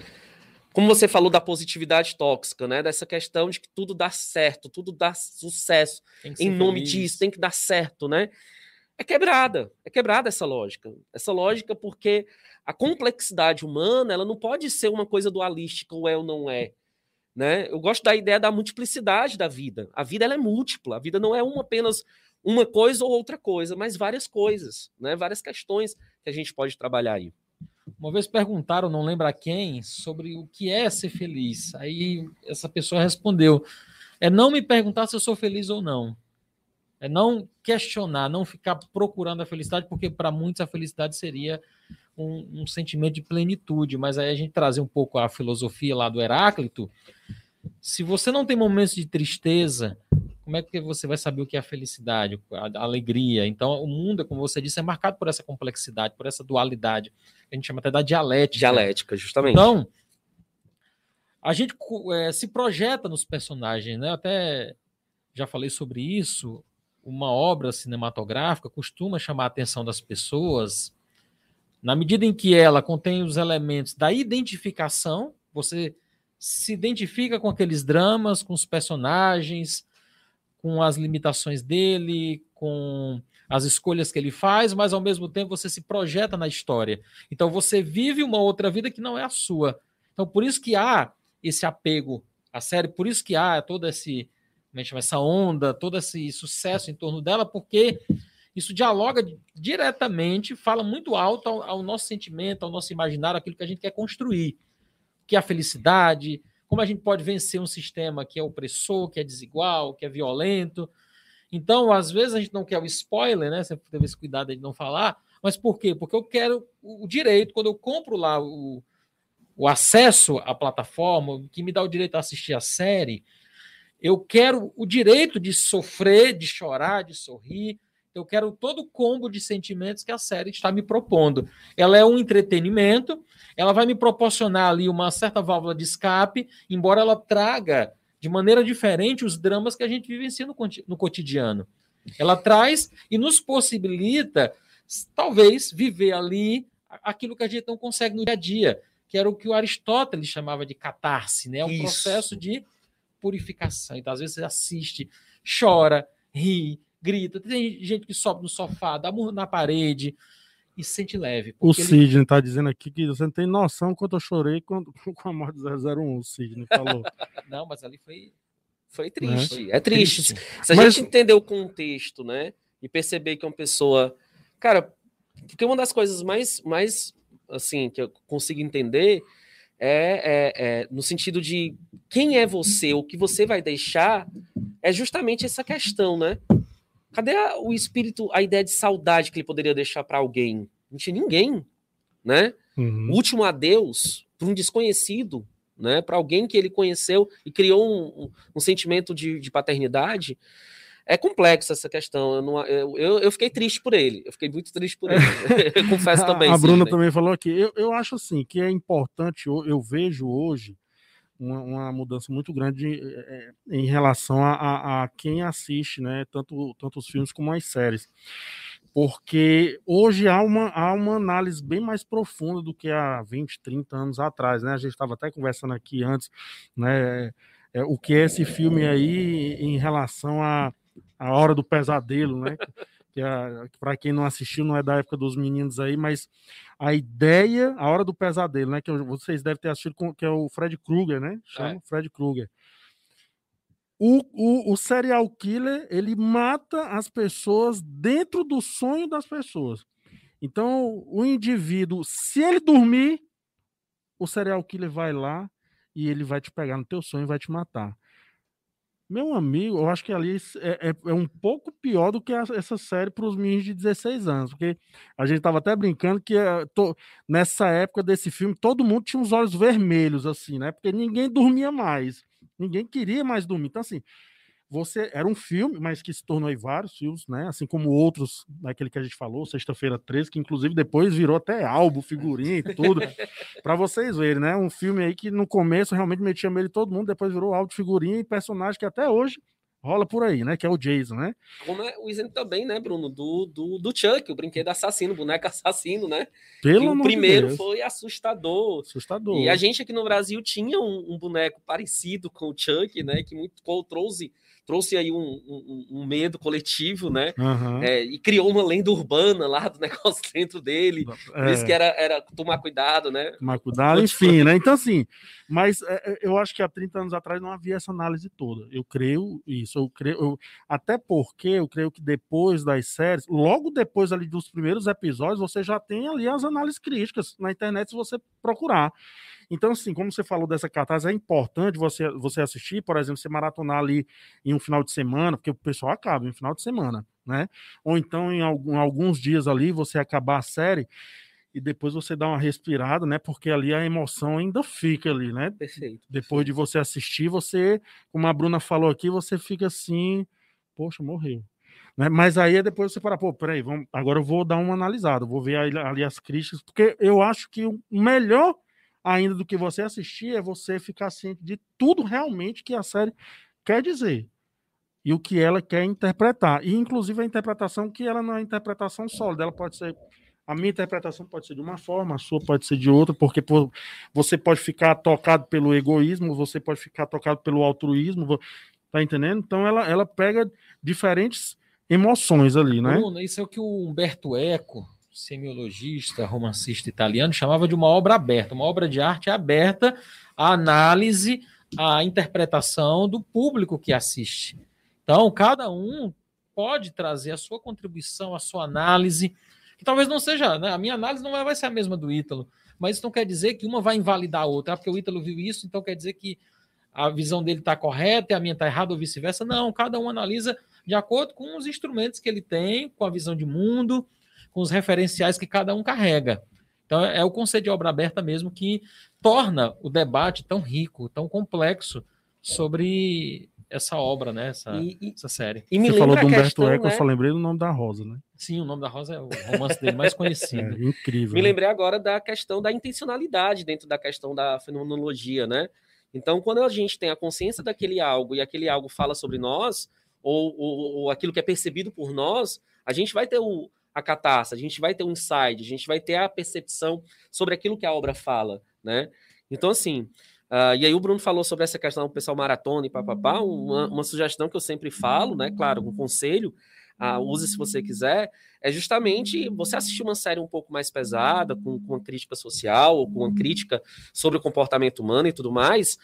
como você falou da positividade tóxica, né? Dessa questão de que tudo dá certo, tudo dá sucesso em nome feliz. disso, tem que dar certo, né? É quebrada, é quebrada essa lógica. Essa lógica porque a complexidade humana, ela não pode ser uma coisa dualística, ou é ou não é. Né? Eu gosto da ideia da multiplicidade da vida. A vida ela é múltipla, a vida não é uma apenas uma coisa ou outra coisa, mas várias coisas, né? Várias questões que a gente pode trabalhar aí. Uma vez perguntaram, não lembro a quem, sobre o que é ser feliz. Aí essa pessoa respondeu: é não me perguntar se eu sou feliz ou não. É não questionar, não ficar procurando a felicidade, porque para muitos a felicidade seria um, um, sentimento de plenitude. Mas aí a gente trazer um pouco a filosofia lá do Heráclito. Se você não tem momentos de tristeza, como é que você vai saber o que é a felicidade, a alegria? Então, o mundo, como você disse, é marcado por essa complexidade, por essa dualidade. A gente chama até da dialética. Dialética, justamente. Então, a gente é, se projeta nos personagens, né? até já falei sobre isso. Uma obra cinematográfica costuma chamar a atenção das pessoas na medida em que ela contém os elementos da identificação, você se identifica com aqueles dramas, com os personagens, com as limitações dele, com as escolhas que ele faz, mas ao mesmo tempo você se projeta na história. Então você vive uma outra vida que não é a sua. Então por isso que há esse apego à série, por isso que há toda esse, essa onda, todo esse sucesso em torno dela, porque isso dialoga diretamente, fala muito alto ao, ao nosso sentimento, ao nosso imaginário, aquilo que a gente quer construir, que é a felicidade, como a gente pode vencer um sistema que é opressor, que é desigual, que é violento. Então, às vezes a gente não quer o spoiler, né? Você teve esse cuidado de não falar, mas por quê? Porque eu quero o direito, quando eu compro lá o, o acesso à plataforma, que me dá o direito a assistir a série, eu quero o direito de sofrer, de chorar, de sorrir, Eu quero todo o combo de sentimentos que a série está me propondo. Ela é um entretenimento, ela vai me proporcionar ali uma certa válvula de escape, embora ela traga de maneira diferente os dramas que a gente vivencia no, no cotidiano. Ela traz e nos possibilita, talvez, viver ali aquilo que a gente não consegue no dia a dia, que era o que o Aristóteles chamava de catarse, né? Um Isso. processo de purificação. Então, às vezes, você assiste, chora, ri, grita. Tem gente que sobe no sofá, dá murro na parede e se sente leve. O Sidney está dizendo aqui que você não tem noção quanto eu chorei com, [LAUGHS] com a morte do 001, o Sidney falou. [LAUGHS] não, mas ali foi. Foi triste. É, é triste. Se a mas... gente entender o contexto, né? E perceber que é uma pessoa. Cara, porque uma das coisas mais, mais assim, que eu consigo entender é, é, é, no sentido de quem é você, o que você vai deixar, é justamente essa questão, né? Cadê a, o espírito, a ideia de saudade que ele poderia deixar para alguém? Não tinha ninguém, né? Uhum. O último adeus para um desconhecido, né? Para alguém que ele conheceu e criou um, um, um sentimento de, de paternidade é complexa essa questão. Eu, não, eu, eu, fiquei triste por ele. Eu fiquei muito triste por ele. [LAUGHS] eu confesso também. A, a Bruna também falou aqui. Eu, eu acho assim que é importante, eu, eu vejo hoje uma, uma, mudança muito grande é, em relação a, a, a, quem assiste, né? Tanto, tanto os filmes como as séries. Porque hoje há uma, há uma análise bem mais profunda do que há 20, 30 anos atrás, né? A gente estava até conversando aqui antes, né? É, o que é esse filme aí em relação a a Hora do Pesadelo, né? que é, para quem não assistiu, não é da época dos meninos aí, mas a ideia, a Hora do Pesadelo, né? Que vocês devem ter assistido, que é o Fred Krueger, né? Chama é. Fred Krueger. O, o, o serial killer, ele mata as pessoas dentro do sonho das pessoas. Então, o indivíduo, se ele dormir, o serial killer vai lá e ele vai te pegar no teu sonho e vai te matar. Meu amigo, eu acho que ali é, é, é um pouco pior do que a, essa série para os meninos de 16 anos, porque a gente estava até brincando que to, nessa época desse filme todo mundo tinha os olhos vermelhos, assim, né? Porque ninguém dormia mais, ninguém queria mais dormir. Então, assim, você era um filme, mas que se tornou aí vários filmes, né? Assim como outros, naquele que a gente falou, Sexta-feira 13, que inclusive depois virou até álbum, figurinha e tudo, [LAUGHS] para vocês verem, né? Um filme aí que no começo realmente metia medo de todo mundo, depois virou álbum, figurinha e personagem que até hoje rola por aí, né? Que é o Jason, né? Como é o exemplo também, né, Bruno, do, do, do Chuck, o brinquedo assassino, boneco [LAUGHS] assassino, né? Pelo o primeiro de foi assustador. Assustador. E a gente aqui no Brasil tinha um, um boneco parecido com o Chuck, né? Que muito trouxe trouxe aí um, um, um medo coletivo, né? Uhum. É, e criou uma lenda urbana lá do [LAUGHS] negócio dentro dele. É. Que era, era tomar cuidado, né? Tomar cuidado, enfim, né? Então, assim, mas é, é eu acho que há 30 anos atrás não havia essa análise toda. Eu creio isso, eu creio, eu, até porque eu creio que depois das séries, logo depois ali dos primeiros episódios, você já tem ali as análises críticas na internet se você procurar. Então, assim, como você falou dessa cartaz, é importante você, você assistir, por exemplo, você maratonar ali em um final de semana, porque o pessoal acaba em um final de semana, né? Ou então em algum, alguns dias ali você acabar a série e depois você dá uma respirada, né? Porque ali a emoção ainda fica ali, né? Perfeito. Depois de você assistir, você, como a Bruna falou aqui, você fica assim, poxa, morreu. Né? Mas aí depois você fala, pô, peraí, vamos, agora eu vou dar uma analisada, vou ver ali, ali as críticas, porque eu acho que o melhor ainda do que você assistir, é você ficar ciente de tudo realmente que a série quer dizer e o que ela quer interpretar. E, inclusive, a interpretação que ela não é interpretação sólida, ela pode ser. A minha interpretação pode ser de uma forma, a sua pode ser de outra, porque você pode ficar tocado pelo egoísmo, você pode ficar tocado pelo altruísmo, tá entendendo? Então ela, ela pega diferentes emoções ali, né? Bruno, isso é o que o Humberto Eco, semiologista, romancista italiano, chamava de uma obra aberta. Uma obra de arte aberta à análise, à interpretação do público que assiste. Então, cada um pode trazer a sua contribuição, a sua análise, que talvez não seja, né? A minha análise não vai ser a mesma do Ítalo, mas isso não quer dizer que uma vai invalidar a outra, ah, porque o Ítalo viu isso, então quer dizer que a visão dele está correta e a minha está errada ou vice-versa. Não, cada um analisa de acordo com os instrumentos que ele tem, com a visão de mundo, com os referenciais que cada um carrega. Então, é o conceito de obra aberta mesmo que torna o debate tão rico, tão complexo sobre essa obra, né? Essa, E, e- essa série. e me Você falou do Humberto questão, Eco, eu né? só lembrei do nome da Rosa, né? Sim, o nome da Rosa é o romance dele mais [LAUGHS] É, conhecido. incrível. Me né? lembrei agora da questão da intencionalidade dentro da questão da fenomenologia, né? Então, quando a gente tem a consciência daquele algo e aquele algo fala sobre nós, ou, ou, ou aquilo que é percebido por nós, a gente vai ter o, a catástrofe, a gente vai ter o insight, a gente vai ter a percepção sobre aquilo que a obra fala, né? Então, assim, ah, e aí o Bruno falou sobre essa questão do pessoal maratona e papapá, uma, uma sugestão que eu sempre falo, né? Claro, um conselho, ah, use se você quiser, é justamente você assistir uma série um pouco mais pesada, com, com uma crítica social, ou com uma crítica sobre o comportamento humano e tudo mais,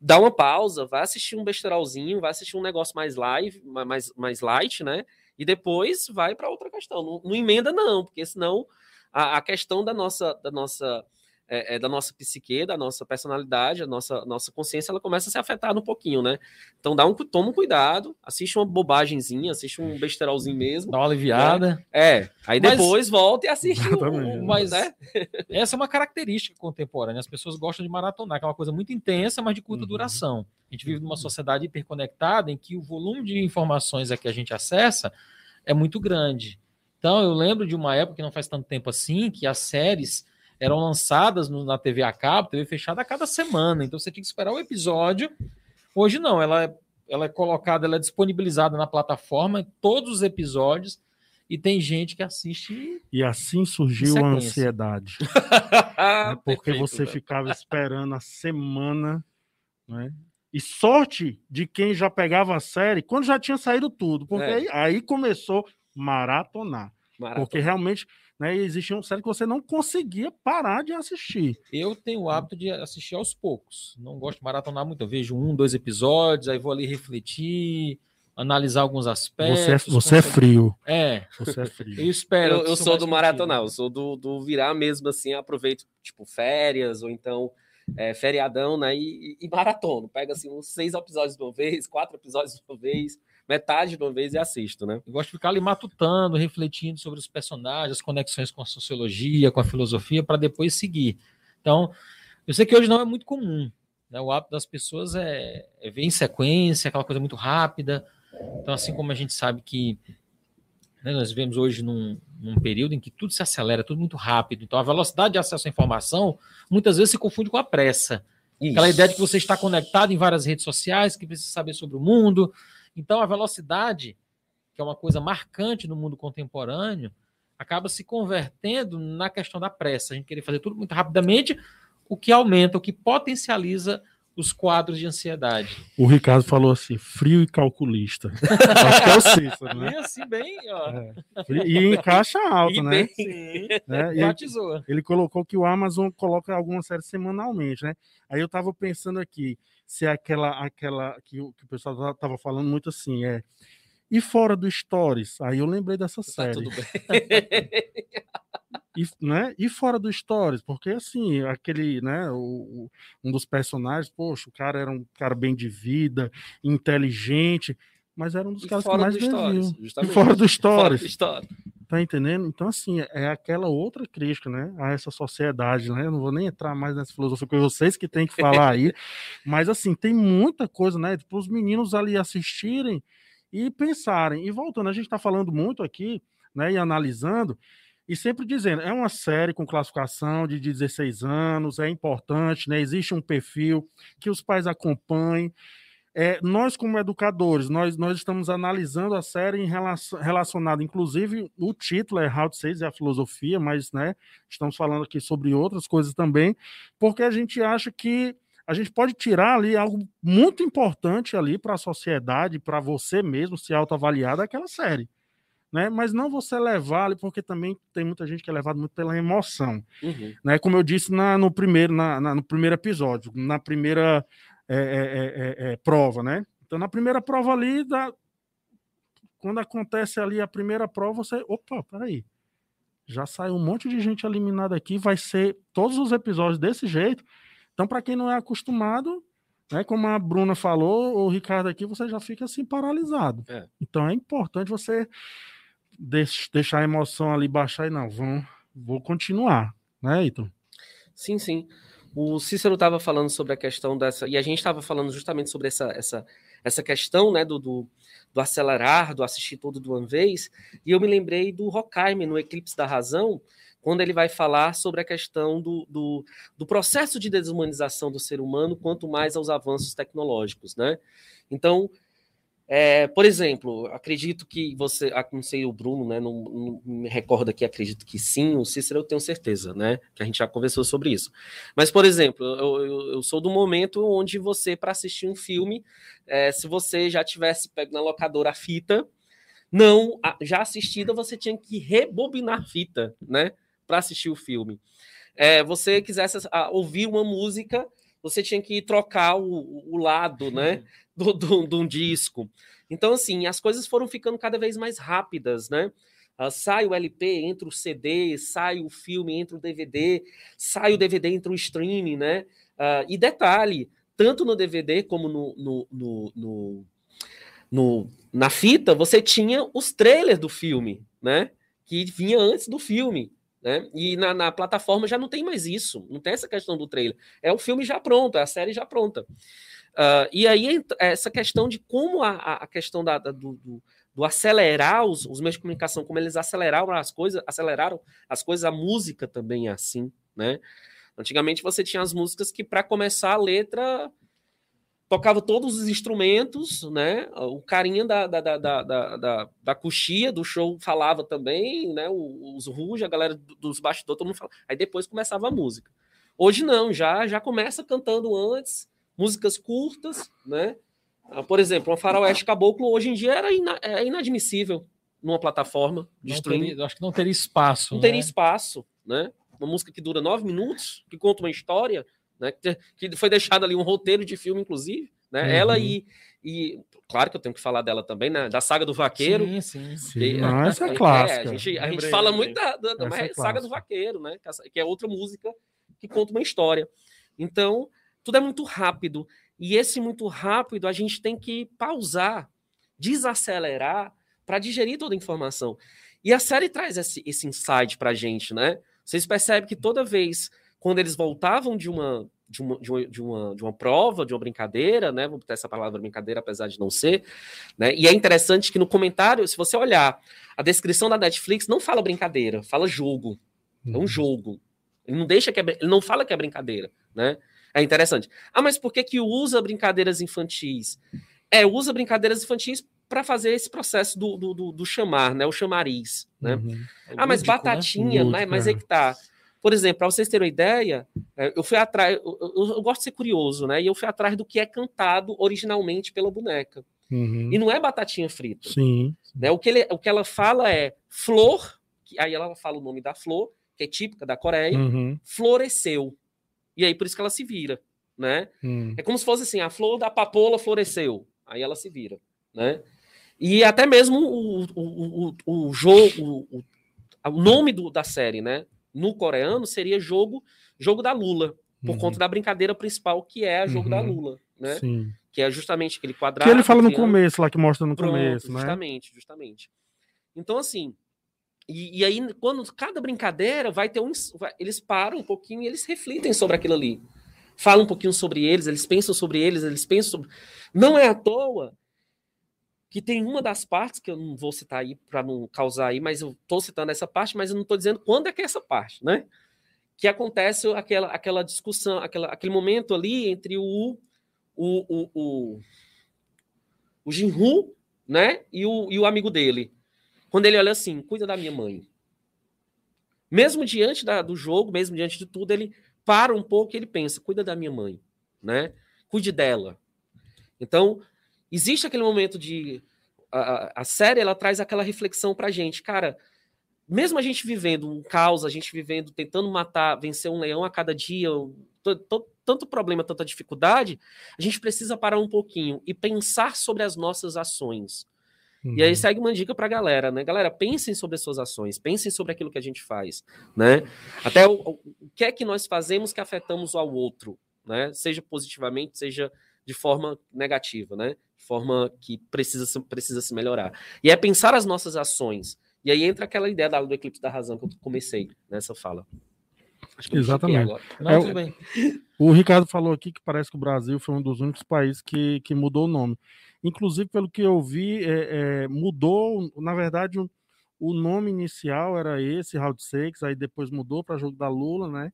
dá uma pausa, vai assistir um besterolzinho, vai assistir um negócio mais live, ma- mais, mais light, né? E depois vai para outra questão. Não, não emenda, não, porque senão a, a questão da nossa, da nossa, é, é, da nossa psique, da nossa personalidade, a nossa, nossa consciência, ela começa a se afetar um pouquinho, né? Então dá um, toma um cuidado, assiste uma bobagemzinha, assiste um besterolzinho mesmo. Dá uma aliviada. É, aí Mas- depois volta e assiste o, Mas né? [LAUGHS] essa é uma característica contemporânea. As pessoas gostam de maratonar, que é uma coisa muito intensa, mas de curta Uhum. duração. A gente vive numa sociedade hiperconectada em que o volume de informações a que a gente acessa é muito grande. Então, eu lembro de uma época, que não faz tanto tempo assim, que as séries eram lançadas no- na TV a cabo, TV fechada a cada semana. Então, você tinha que esperar o episódio. Hoje não, ela é, ela é colocada, ela é disponibilizada na plataforma, todos os episódios, e tem gente que assiste E assim surgiu a ansiedade. [LAUGHS] Né? Porque perfeito, você velho. ficava esperando a semana, né? E sorte de quem já pegava a série quando já tinha saído tudo, porque É. aí, aí começou maratonar. Maratona. Porque realmente né, existiam séries que você não conseguia parar de assistir. Eu tenho o hábito de assistir aos poucos. Não gosto de maratonar muito. Eu vejo um, dois episódios, aí vou ali refletir, analisar alguns aspectos. Você é, você é frio. É, Você é frio. eu espero. Eu, eu sou do maratonar, eu sou do, do virar mesmo assim, aproveito, tipo, férias, ou então é, feriadão, né? E, e maratono. Pega assim uns seis episódios de uma vez, quatro episódios de uma vez, metade de uma vez e assisto, né? Eu gosto de ficar ali matutando, refletindo sobre os personagens, as conexões com a sociologia, com a filosofia, para depois seguir. Então, eu sei que hoje não é muito comum. né? O hábito das pessoas é, é ver em sequência, aquela coisa muito rápida. Então, assim como a gente sabe que né, nós vivemos hoje num, num período em que tudo se acelera, tudo muito rápido. Então, a velocidade de acesso à informação muitas vezes se confunde com a pressa. Aquela ideia de que você está conectado em várias redes sociais, que precisa saber sobre o mundo. Então, a velocidade, que é uma coisa marcante no mundo contemporâneo, acaba se convertendo na questão da pressa. A gente querer fazer tudo muito rapidamente, o que aumenta, o que potencializa os quadros de ansiedade. O Ricardo falou assim, frio e calculista. Acho que é o Cícero, né? E assim, bem, ó. É. E em caixa alta, E né? bem- Sim, né? [LAUGHS] E ele, ele colocou que o Amazon coloca algumas séries semanalmente, né? Aí eu tava pensando aqui, se é aquela, aquela que, o- que o pessoal ta- tava falando muito assim, é. E fora do Stories? Aí eu lembrei dessa Tá série. tudo bem. [LAUGHS] E, né? e fora do Stories, porque assim, aquele, né, o, o- um dos personagens, poxa, o cara era um cara bem de vida, inteligente, mas era um dos E caras que fora mais bebiam. E fora do [LAUGHS] Fora Stories, do Stories. tá entendendo? Então, assim, é aquela outra crítica, né, a essa sociedade, né, eu não vou nem entrar mais nessa filosofia, porque vocês que têm que falar aí, [LAUGHS] mas assim, tem muita coisa, né, para os meninos ali assistirem e pensarem. E voltando, a gente está falando muito aqui, né, e analisando, e sempre dizendo, é uma série com classificação de 16 anos, é importante, né? Existe um perfil que os pais acompanhem. É, nós, como educadores, nós, nós estamos analisando a série em relação, relacionada, inclusive o título é How to Say, é a filosofia, mas né, estamos falando aqui sobre outras coisas também, porque a gente acha que a gente pode tirar ali algo muito importante ali para a sociedade, para você mesmo se autoavaliar daquela série né? Mas não você levar ali, porque também tem muita gente que é levado muito pela emoção, Uhum. né? Como eu disse na, no, primeiro, na, na- no primeiro episódio, na primeira é, é, é, é, é, prova, né? Então, na primeira prova ali, da... quando acontece ali a primeira prova, você, opa, peraí, já saiu um monte de gente eliminada aqui, vai ser todos os episódios desse jeito. Então, para quem não é acostumado, né, como a Bruna falou, o Ricardo aqui, você já fica assim paralisado. É. Então é importante você deixar a emoção ali baixar e não, vão, vou continuar, né, Ito? Sim, sim. O Cícero estava falando sobre a questão dessa, e a gente estava falando justamente sobre essa, essa, essa questão né, do, do, do, acelerar, do assistir tudo de uma vez, e eu me lembrei do Horkheimer, no Eclipse da Razão, quando ele vai falar sobre a questão do, do, do, processo de desumanização do ser humano, quanto mais aos avanços tecnológicos. Né? Então, é, por exemplo, acredito que você, ah, não sei o Bruno, né, não, não, me recordo aqui, acredito que sim, o Cícero eu tenho certeza, né, que a gente já conversou sobre isso. Mas, por exemplo, eu, eu, eu sou do momento onde você, para assistir um filme, é, se você já tivesse pego na locadora a fita, não, já assistida, você tinha que rebobinar fita, né, para assistir o filme. É, você quisesse ouvir uma música, você tinha que trocar o, o lado, né? Do, do, de um disco. Então, assim, as coisas foram ficando cada vez mais rápidas, né? Uh, sai o LP, entra o CD, sai o filme, entra o DVD, sai o DVD, entra o streaming, né? Uh, e detalhe, tanto no DVD como no, no, no, no, no, na fita, você tinha os trailers do filme, né? Que vinha antes do filme. Né? E na, na, plataforma já não tem mais isso, não tem essa questão do trailer. É o filme já pronto, é a série já pronta. Uh, e aí, essa questão de como a, a questão da, da do, do, do, acelerar os, os, meios de comunicação, como eles aceleraram as coisas, aceleraram as coisas, a música também é assim, né? Antigamente você tinha as músicas que, para começar a letra, tocava todos os instrumentos, né? O carinha da, da, da, da, da, da coxia do show falava também, né? Os Ruge, a galera dos bastidores, todo mundo falava. Aí depois começava a música. Hoje não, já já começa cantando antes, músicas curtas, né? Ah, por exemplo, uma faroeste caboclo hoje em dia era ina é inadmissível numa plataforma de não streaming. Teria, acho que não teria espaço. Não né? teria espaço, né? Uma música que dura nove minutos, que conta uma história, né? Que foi deixado ali um roteiro de filme, inclusive, né? Uhum. Ela e, e claro que eu tenho que falar dela também, né? Da saga do vaqueiro. Sim, sim. sim. E, Não, essa é, é [LAUGHS] clássica. É, a gente, a gente fala muito da, da, da é saga do vaqueiro, né? Que é outra música que conta uma história. Então, tudo é muito rápido. E esse muito rápido a gente tem que pausar, desacelerar para digerir toda a informação. E a série traz esse, esse insight para a gente, né? Vocês percebem que toda vez quando eles voltavam de uma, de uma, de uma, de uma, de uma prova, de uma brincadeira, né? Vou botar essa palavra brincadeira, apesar de não ser, né? E é interessante que no comentário, se você olhar a descrição da Netflix, não fala brincadeira, fala jogo. É um uhum. jogo. Ele não deixa que é, ele não fala que é brincadeira, né? É interessante. Ah, mas por que que usa brincadeiras infantis? É, usa brincadeiras infantis para fazer esse processo do, do, do, do, chamar, né? O chamariz, né? Uhum. ah, mas lúdico, né? batatinha, né? Mas é que tá. Por exemplo, para vocês terem uma ideia, é, eu fui atrás, eu, eu, eu, gosto de ser curioso, né? E eu fui atrás do que é cantado originalmente pela boneca. Uhum. E não é batatinha frita. Sim. Né? O, que ele, o que ela fala é flor, que, aí ela fala o nome da flor, que é típica da Coreia, uhum. floresceu. E aí por isso que ela se vira, né? Hum. É como se fosse assim, a flor da papoula floresceu, aí ela se vira, né? E até mesmo o, o, o, o jogo, o, o nome do, da série, né? No coreano seria jogo jogo da Lula, por uhum. conta da brincadeira principal que é o jogo uhum. da Lula, né? Sim. Que é justamente aquele quadrado. Que ele fala no começo, lá que mostra no Pronto, começo, né? Justamente, justamente. Então, assim, e, e, aí, quando cada brincadeira vai ter um. Vai, eles param um pouquinho e eles refletem sobre aquilo ali. Falam um pouquinho sobre eles, eles pensam sobre eles, eles pensam sobre. Não é à toa que tem uma das partes, que eu não vou citar aí para não causar aí, mas eu estou citando essa parte, mas eu não estou dizendo quando é que é essa parte, né? Que acontece aquela, aquela discussão, aquela, aquele momento ali entre o, o, o, o, o Jinhu, né? E o, e o amigo dele quando ele olha assim, cuida da minha mãe. Mesmo diante da, do jogo, mesmo diante de tudo, ele para um pouco e ele pensa, cuida da minha mãe, né? Cuide dela. Então, existe aquele momento de a, a série ela traz aquela reflexão pra gente, cara, mesmo a gente vivendo um caos, a gente vivendo, tentando matar, vencer um leão a cada dia, tanto problema, tanta dificuldade, a gente precisa parar um pouquinho e pensar sobre as nossas ações. Uhum. E aí uhum. segue uma dica para a galera, né? Galera, pensem sobre as suas ações, pensem sobre aquilo que a gente faz, né? Até o, o, o que é que nós fazemos que afetamos ao outro, né? Seja positivamente, seja de forma negativa, né? De forma que precisa, precisa se melhorar. E é pensar as nossas ações. E aí entra aquela ideia do eclipse da razão que eu comecei nessa fala. Acho que eu Exatamente. agora. Não, É, bem. [LAUGHS] O Ricardo falou aqui que parece que o Brasil foi um dos únicos países que, que mudou o nome. Inclusive, pelo que eu vi, é, é, mudou, na verdade, o, o nome inicial era esse, Round 6, aí depois mudou para jogo da Lula, né?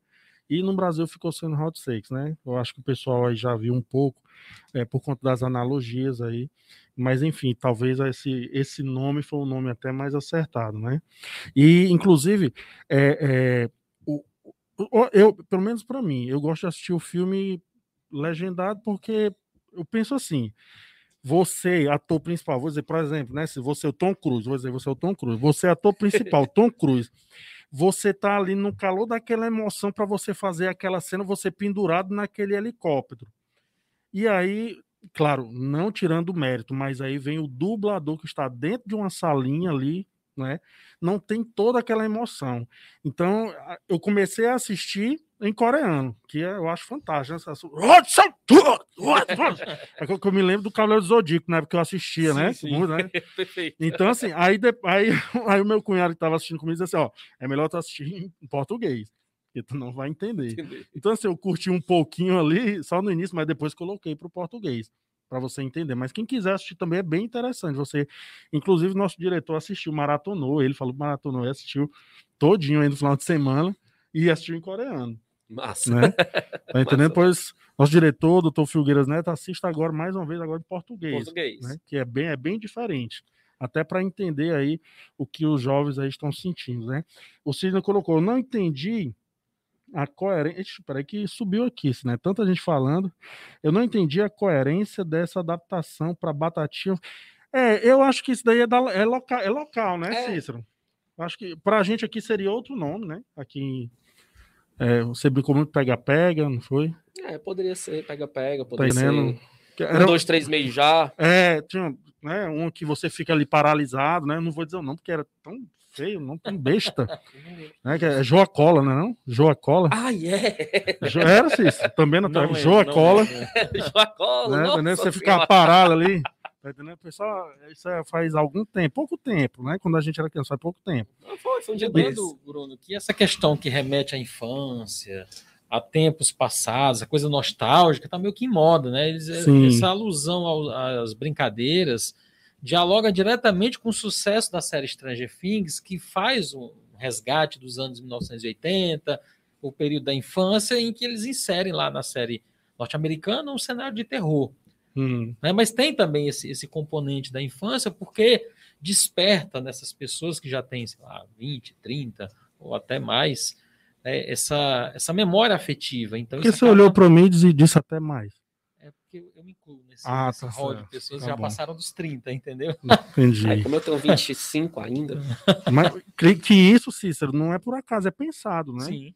E no Brasil ficou sendo Round 6, né? Eu acho que o pessoal aí já viu um pouco, é, por conta das analogias aí. Mas, enfim, talvez esse, esse nome foi um nome até mais acertado, né? E, inclusive, é, é, o- eu, pelo menos para mim, eu gosto de assistir o filme legendado porque eu penso assim, você, ator principal, vou dizer, por exemplo, né, se você é o Tom Cruise, vou dizer, você é o Tom Cruise, você é ator principal, [LAUGHS] Tom Cruise, você tá ali no calor daquela emoção para você fazer aquela cena, você pendurado naquele helicóptero. E aí, claro, não tirando mérito, mas aí vem o dublador que está dentro de uma salinha ali, né? Não tem toda aquela emoção. Então, eu comecei a assistir em coreano, que é- eu acho fantástico. né? [LAUGHS] É que eu me lembro do Cavaleiro do Zodíaco, na época que eu assistia, Sim, né? sim. Muito, né? [LAUGHS] Então, assim, aí, aí, [LAUGHS] aí o meu cunhado que estava assistindo comigo disse assim: ó, é melhor tu assistir em português, porque tu não vai entender. Entendi. Então, assim, eu curti um pouquinho ali, só no início, mas depois coloquei para o português, para você entender. Mas quem quiser assistir também é bem interessante. Você, inclusive, nosso diretor assistiu, maratonou, ele falou maratonou e assistiu todinho aí no final de semana e assistiu em coreano, Massa. né? Tá entendendo? Massa. Depois, nosso diretor, doutor Filgueiras Neto, assista agora, mais uma vez, agora em português Português. né? Que é bem, é bem diferente. Até para entender aí o que os jovens aí estão sentindo, né? O Sidney colocou, não entendi a coerência. Peraí, que subiu aqui, né? Tanta gente falando. Eu não entendi a coerência dessa adaptação para Batatinha. É, eu acho que isso daí é, da, é, loca, é local, né, É. Cícero? Acho que para a gente aqui seria outro nome, né? Aqui. É, você brincou muito pega-pega, não foi? É, poderia ser pega-pega, Tá poderia entendendo? ser Que um, era- dois, três meses já. É, tinha né, um que você fica ali paralisado, né? Não vou dizer o nome, porque era tão feio, não tão besta. [LAUGHS] né, que é Joa Cola, né? Não? Joa Cola. Ah, é! Jo- Era, Cícero, também não, Não não lembro, Joa não Cola. lembro. [LAUGHS] Joacola, Né, entendeu? Você ficar parado ali. Tá entendendo? Pessoal, isso é faz algum tempo, pouco tempo, né? Quando a gente era criança, faz pouco tempo. Não, foi, foi um dia Bruno, que essa questão que remete à infância, a tempos passados, a coisa nostálgica, tá meio que em moda, né? Eles, Sim. essa alusão ao- às brincadeiras dialoga diretamente com o sucesso da série Stranger Things, que faz um resgate dos anos 1980, o período da infância, em que eles inserem lá na série norte-americana um cenário de terror Hum, né? Mas tem também esse, esse componente da infância, porque desperta nessas pessoas que já têm, sei lá, 20, 30 ou até mais, né, essa, essa memória afetiva. Então, Porque isso você acaba- olhou para mim e disse- até mais. É porque eu- me incluo nesse, Ah, nesse tá rol de pessoas Tá que já bom. passaram dos 30, entendeu? [LAUGHS] Entendi. Aí, como eu tenho 25 ainda, [LAUGHS] Mas que, que isso, Cícero, não é por acaso, é pensado, né? Sim.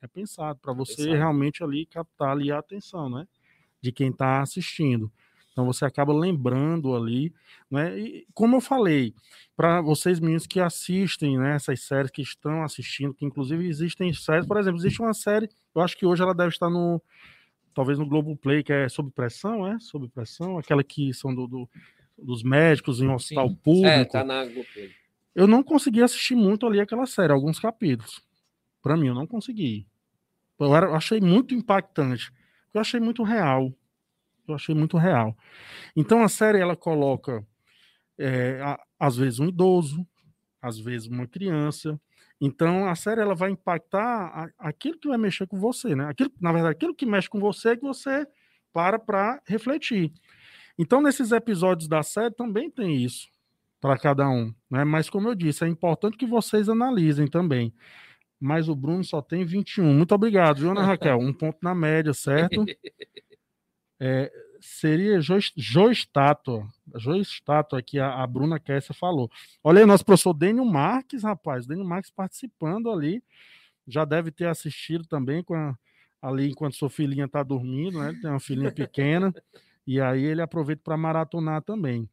É pensado para você pensado. realmente ali captar ali a atenção, né? De quem está assistindo. Então você acaba lembrando ali, né? E como eu falei, para vocês meninos que assistem, né, essas séries que estão assistindo, que inclusive existem séries, por exemplo, existe uma série, eu acho que hoje ela deve estar no talvez no Globoplay, que é Sob Pressão, é? Sob Pressão, aquela que são do, do- dos médicos em um hospital Sim. público. é, tá na. Eu não consegui assistir muito ali aquela série, alguns capítulos. Pra mim, eu não consegui. Eu achei muito impactante. Eu achei muito real. Eu achei muito real. Então a série ela coloca é, a- às vezes um idoso, às vezes uma criança. Então a série ela vai impactar a- aquilo que vai mexer com você, né? Aquilo, na verdade, aquilo que mexe com você é que você para para refletir. Então nesses episódios da série também tem isso para cada um, né? Mas como eu disse, é importante que vocês analisem também. Mas o Bruno só tem 21. Muito obrigado, viu, Ana [LAUGHS] Raquel? Um ponto na média, certo? [LAUGHS] É, seria Jo, jo Estátua. Jo Estátua que a, a Bruna Kessa falou. Olha aí, nosso professor Dênio Marques, rapaz. Dênio Marques participando ali. Já deve ter assistido também com a- ali enquanto sua filhinha está dormindo, né? Ele tem uma filhinha [LAUGHS] pequena. e aí ele aproveita para maratonar também.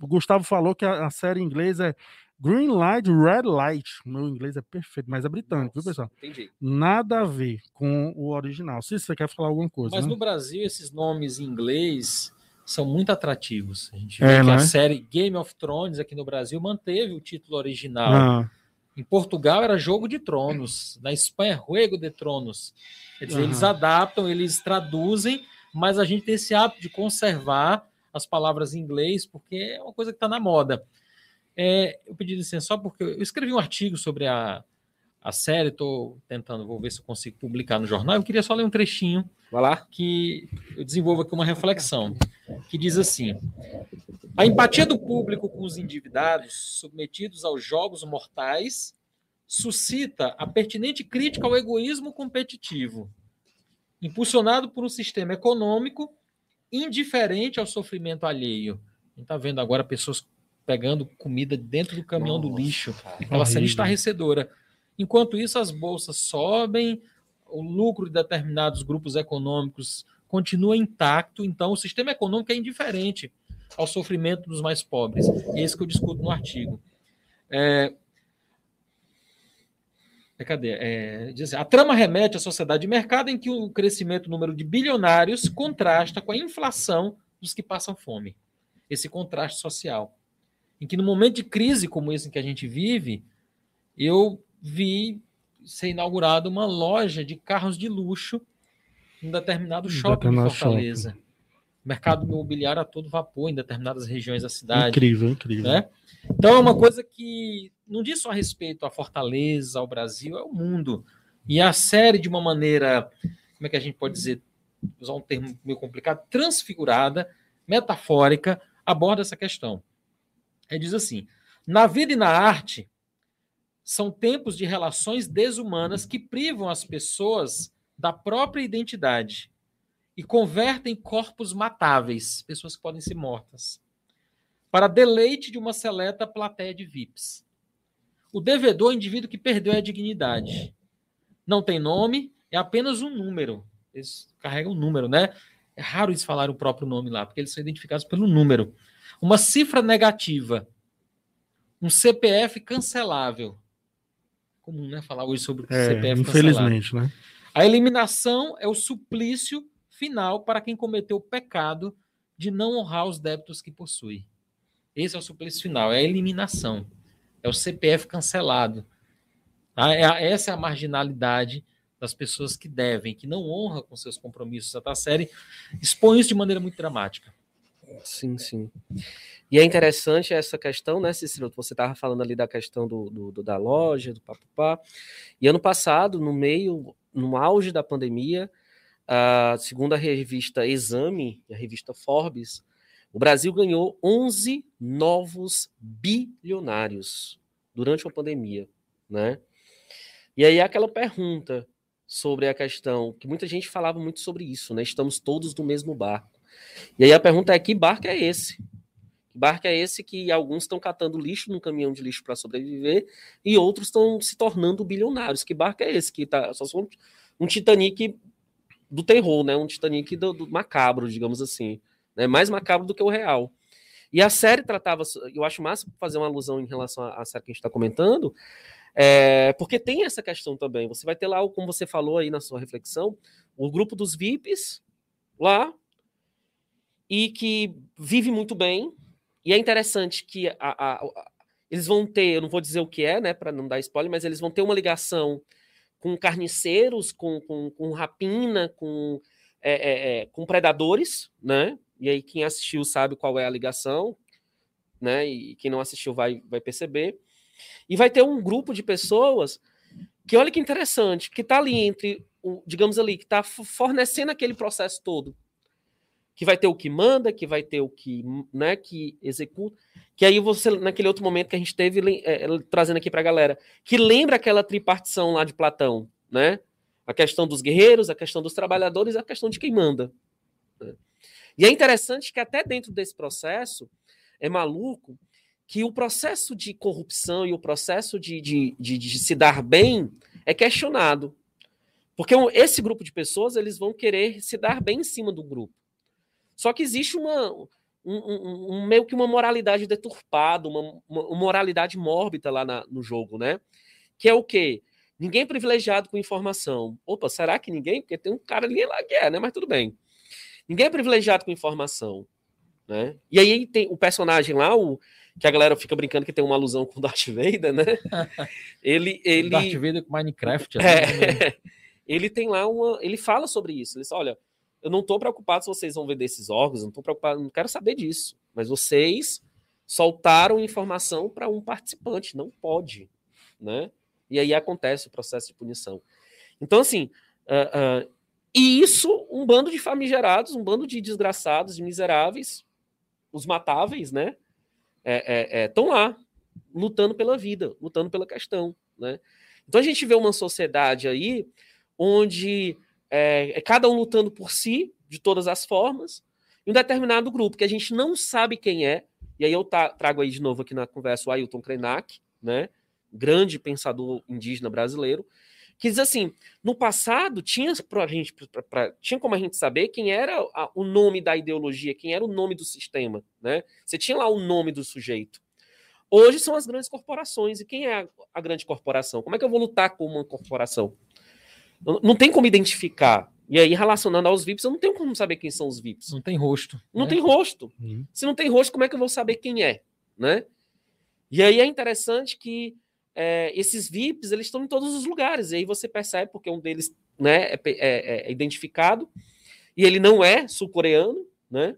O Gustavo falou que a, a série em inglês é Green Light, Red Light. Meu inglês é perfeito, mas é britânico, viu, Nossa, pessoal? Entendi. Nada a ver com o original. Se você quer falar alguma coisa, Mas né? no Brasil, esses nomes em inglês são muito atrativos. A gente É, vê que não a é? série Game of Thrones aqui no Brasil manteve o título original. Ah, Em Portugal era Jogo de Tronos, na Espanha Juego de Tronos. Quer dizer, uhum. eles adaptam, eles traduzem, mas a gente tem esse hábito de conservar as palavras em inglês, porque é uma coisa que está na moda. É, eu pedi licença só porque eu escrevi um artigo sobre a, a série, estou tentando, vou ver se eu consigo publicar no jornal. Eu queria só ler um trechinho Vai lá. que eu desenvolvo aqui uma reflexão, que diz assim: a empatia do público com os endividados submetidos aos jogos mortais suscita a pertinente crítica ao egoísmo competitivo, impulsionado por um sistema econômico indiferente ao sofrimento alheio. A gente está vendo agora pessoas pegando comida dentro do caminhão Nossa, do lixo. Aquela cena estarrecedora. Enquanto isso, as bolsas sobem, o lucro de determinados grupos econômicos continua intacto, então o sistema econômico é indiferente ao sofrimento dos mais pobres. É isso que eu discuto no artigo. É, é, cadê? É, diz assim, a trama remete à sociedade de mercado em que o crescimento do número de bilionários contrasta com a inflação dos que passam fome. Esse contraste social. Em que no momento de crise como esse em que a gente vive, eu vi ser inaugurada uma loja de carros de luxo em determinado shopping de Fortaleza. Shopping. Mercado imobiliário a todo vapor em determinadas regiões da cidade. Incrível, incrível. Né? Então é uma coisa que não diz só respeito à Fortaleza, ao Brasil, é o mundo. E a série, de uma maneira, como é que a gente pode dizer, usar um termo meio complicado, transfigurada, metafórica, aborda essa questão. Ele diz assim: na vida e na arte, são tempos de relações desumanas que privam as pessoas da própria identidade e convertem corpos matáveis, pessoas que podem ser mortas, para deleite de uma seleta plateia de VIPs. O devedor é o indivíduo que perdeu a dignidade. Não tem nome, é apenas um número. Eles carregam um número, né? É raro eles falarem o próprio nome lá, porque eles são identificados pelo número. Uma cifra negativa. Um CPF cancelável. Comum, né? Falar hoje sobre é, CPF infelizmente, cancelável. né? A eliminação é o suplício final para quem cometeu o pecado de não honrar os débitos que possui. Esse é o suplício final, é a eliminação é o CPF cancelado. Tá? É, essa é a marginalidade das pessoas que devem, que não honram com seus compromissos. A série expõe isso de maneira muito dramática. Sim, sim. E é interessante essa questão, né, Cícero? Você estava falando ali da questão do, do, da loja, do papapá. E ano passado, no meio, no auge da pandemia, a, segundo a revista Exame, a revista Forbes, o Brasil ganhou 11 novos bilionários durante a pandemia, né? E aí aquela pergunta sobre a questão que muita gente falava muito sobre isso, né? Estamos todos no mesmo barco. E aí a pergunta é que barco é esse? Que barco é esse que alguns estão catando lixo num caminhão de lixo para sobreviver e outros estão se tornando bilionários? Que barco é esse que tá só um, um Titanic do terror, né? Um Titanic do, do macabro, digamos assim né? mais macabro do que o real. E a série tratava, eu acho massa fazer uma alusão em relação à série que a gente está comentando, é, porque tem essa questão também. Você vai ter lá, como você falou aí na sua reflexão, o grupo dos VIPs lá, e que vive muito bem. E é interessante que a, a, a, eles vão ter, eu não vou dizer o que é, né, para não dar spoiler, mas eles vão ter uma ligação com carniceiros, com, com, com rapina, com, é, é, é com predadores, né? E aí quem assistiu sabe qual é a ligação, né? E quem não assistiu vai, vai perceber. E vai ter um grupo de pessoas que olha que interessante, que está ali entre, digamos ali, que está fornecendo aquele processo todo. Que vai ter o que manda, que vai ter o que, né, que executa. Que aí você, naquele outro momento que a gente teve, é, trazendo aqui para a galera, que lembra aquela tripartição lá de Platão, né? A questão dos guerreiros, a questão dos trabalhadores, a questão de quem manda. Né? E é interessante que até dentro desse processo é maluco que o processo de corrupção e o processo de, de, de, de se dar bem é questionado. Porque esse grupo de pessoas eles vão querer se dar bem em cima do grupo. Só que existe uma, um, um, um meio que uma moralidade deturpada, uma, uma moralidade mórbida lá na, no jogo, né? Que é o quê? Ninguém privilegiado com informação. Opa, será que ninguém? Porque tem um cara ali lá que é, né? Mas tudo bem. Ninguém é privilegiado com informação. Né? E aí tem o personagem lá, o, que a galera fica brincando que tem uma alusão com o Darth Vader, né? [LAUGHS] ele, ele... Darth Vader com Minecraft. É, né? [LAUGHS] ele tem lá uma... Ele fala sobre isso. Ele diz, olha, eu não estou preocupado se vocês vão vender esses órgãos, não estou preocupado, não quero saber disso. Mas vocês soltaram informação para um participante, não pode, né? E aí acontece o processo de punição. Então, assim, uh, uh, e isso, um bando de famigerados, um bando de desgraçados, de miseráveis, os matáveis, né? Estão é, é, é, lá, lutando pela vida, lutando pela questão, né? Então a gente vê uma sociedade aí onde é, é, cada um lutando por si, de todas as formas, em um determinado grupo, que a gente não sabe quem é, e aí eu trago aí de novo aqui na conversa o Ailton Krenak, né? grande pensador indígena brasileiro, que diz assim: no passado tinha pra gente, pra, pra, tinha como a gente saber quem era a, o nome da ideologia, quem era o nome do sistema, né? Você tinha lá o nome do sujeito. Hoje são as grandes corporações. E quem é a, a grande corporação? Como é que eu vou lutar com uma corporação? Não, tem como identificar. E aí, relacionando aos VIPs, eu não tenho como saber quem são os VIPs. Não tem rosto. Não né? tem rosto. Uhum. Se não tem rosto, como é que eu vou saber quem é? Né? E aí é interessante que é, esses VIPs eles estão em todos os lugares. E aí você percebe porque um deles né, é, é, é identificado e ele não é sul-coreano, né?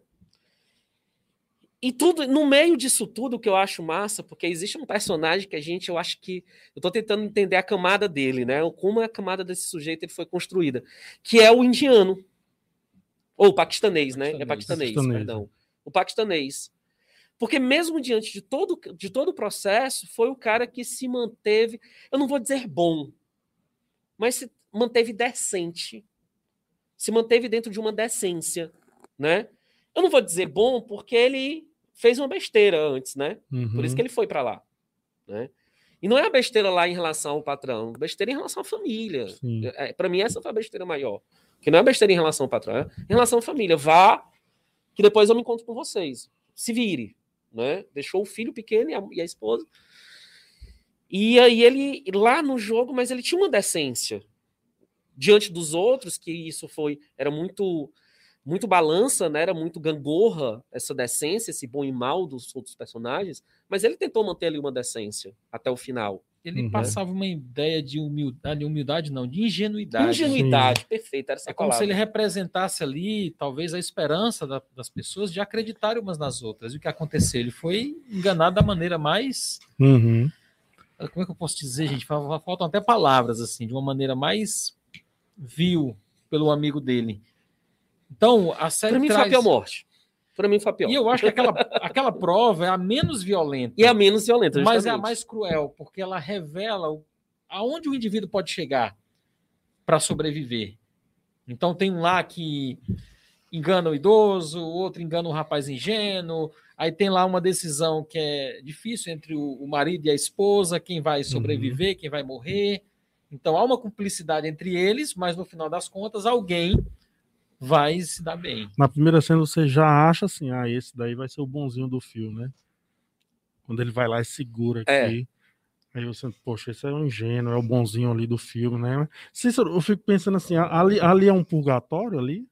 E tudo, no meio disso tudo, que eu acho massa, porque existe um personagem que a gente, eu acho que. Eu tô tentando entender a camada dele, né? Como a camada desse sujeito ele foi construída. Que é o indiano. Ou o paquistanês, né? É paquistanês, paquistanês, perdão. O paquistanês. Porque mesmo diante de todo, de todo o processo, foi o cara que se manteve, eu não vou dizer bom, mas se manteve decente. Se manteve dentro de uma decência, né? Eu não vou dizer bom porque ele fez uma besteira antes, né? Uhum. Por isso uhum. que ele foi para lá, né? E não é a besteira lá em relação ao patrão, besteira em relação à família. É, para mim, essa foi a besteira maior. Que não é besteira em relação ao patrão, é em relação à família. Vá, que depois eu me encontro com vocês. Se vire, né? Deixou o filho pequeno e a, e a esposa. E aí ele, lá no jogo, mas ele tinha uma decência. Diante dos outros, que isso foi, era muito muito balança, né? Era muito gangorra essa decência, esse bom e mal dos outros personagens, mas ele tentou manter ali uma decência até o final. Ele uhum. passava uma ideia de humildade, humildade não, de ingenuidade. Ingenuidade, Sim. perfeito. Era essa é como palavra. se ele representasse ali, talvez, a esperança da, das pessoas de acreditarem umas nas outras. E o que aconteceu? Ele foi enganado da maneira mais. Uhum. Como é que eu posso dizer, gente? Faltam até palavras, assim, de uma maneira mais vil pelo amigo dele. Então, a série. Para mim, traz... foi a pior morte. Para mim, foi a pior. E eu acho que aquela, aquela prova é a menos violenta. E é a menos violenta, justamente. Mas é a mais cruel, porque ela revela aonde o indivíduo pode chegar para sobreviver. Então, tem um lá que engana o idoso, o outro engana o rapaz ingênuo. Aí tem lá uma decisão que é difícil entre o, marido e a esposa, quem vai sobreviver, uhum. quem vai morrer. Então há uma cumplicidade entre eles, mas no final das contas alguém vai se dar bem. Na primeira cena você já acha assim, ah, esse daí vai ser o bonzinho do filme, né? Quando ele vai lá e segura é. aqui. É. Aí você, poxa, esse é um ingênuo, é o bonzinho ali do filme, né? Cícero, eu fico pensando assim, ali, ali é um purgatório ali?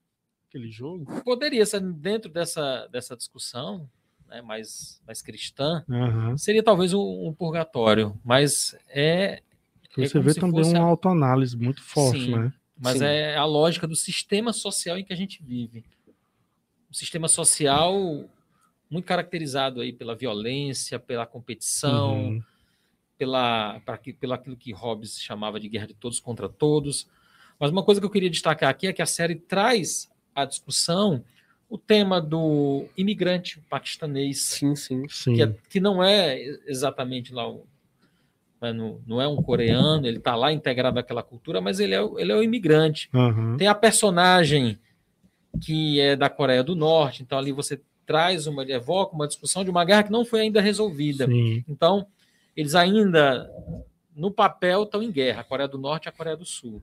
Aquele jogo? Poderia ser dentro dessa, dessa discussão, né, mais, mais cristã, uhum. seria talvez um, um, purgatório, mas é. é você vê também uma a... autoanálise muito forte, Sim. né? Mas Sim. é a lógica do sistema social em que a gente vive. Um sistema social muito caracterizado aí pela violência, pela competição, uhum. pela, pra, pelo aquilo que Hobbes chamava de guerra de todos contra todos. Mas uma coisa que eu queria destacar aqui é que a série traz à discussão o tema do imigrante paquistanês. Sim, sim. sim. Que, é, que não é exatamente lá o não, não é um coreano, ele está lá integrado naquela cultura, mas ele é, ele é um imigrante. Uhum. Tem a personagem que é da Coreia do Norte, então ali você traz uma, evoca uma discussão de uma guerra que não foi ainda resolvida. Sim. Então, eles ainda, no papel, estão em guerra, a Coreia do Norte e a Coreia do Sul.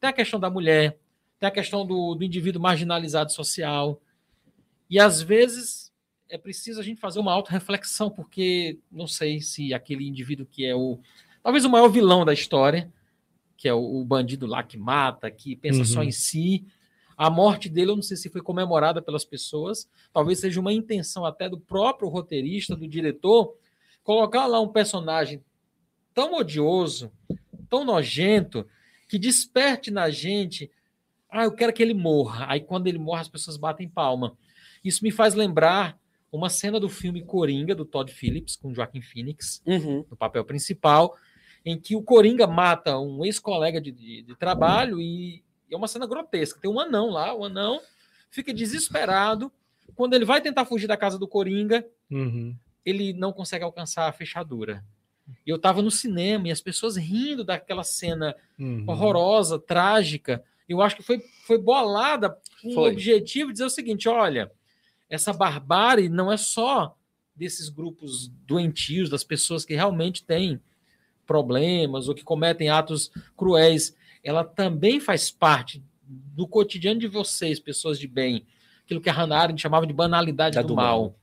Tem a questão da mulher, tem a questão do, do indivíduo marginalizado social, e às vezes é preciso a gente fazer uma auto-reflexão, porque não sei se aquele indivíduo que é o. Talvez o maior vilão da história, que é o, o bandido lá que mata, que pensa uhum. só em si, A morte dele, eu não sei se foi comemorada pelas pessoas, talvez seja uma intenção até do próprio roteirista, do diretor, colocar lá um personagem tão odioso, tão nojento, que desperte na gente, ah, eu quero que ele morra. Aí quando ele morre, as pessoas batem palma. Isso me faz lembrar uma cena do filme Coringa, do Todd Phillips, com Joaquin Phoenix, uhum. no papel principal, em que o Coringa mata um ex-colega de, de, de, trabalho e é uma cena grotesca. Tem um anão lá, o anão fica desesperado. Quando ele vai tentar fugir da casa do Coringa, uhum. ele não consegue alcançar a fechadura. E eu estava no cinema e as pessoas rindo daquela cena uhum. horrorosa, trágica. Eu acho que foi, foi bolada com o objetivo de dizer o seguinte: olha, essa barbárie não é só desses grupos doentios, das pessoas que realmente têm problemas ou que cometem atos cruéis. Ela também faz parte do cotidiano de vocês, pessoas de bem. Aquilo que a Hannah Arendt chamava de banalidade do, do, mal. mal.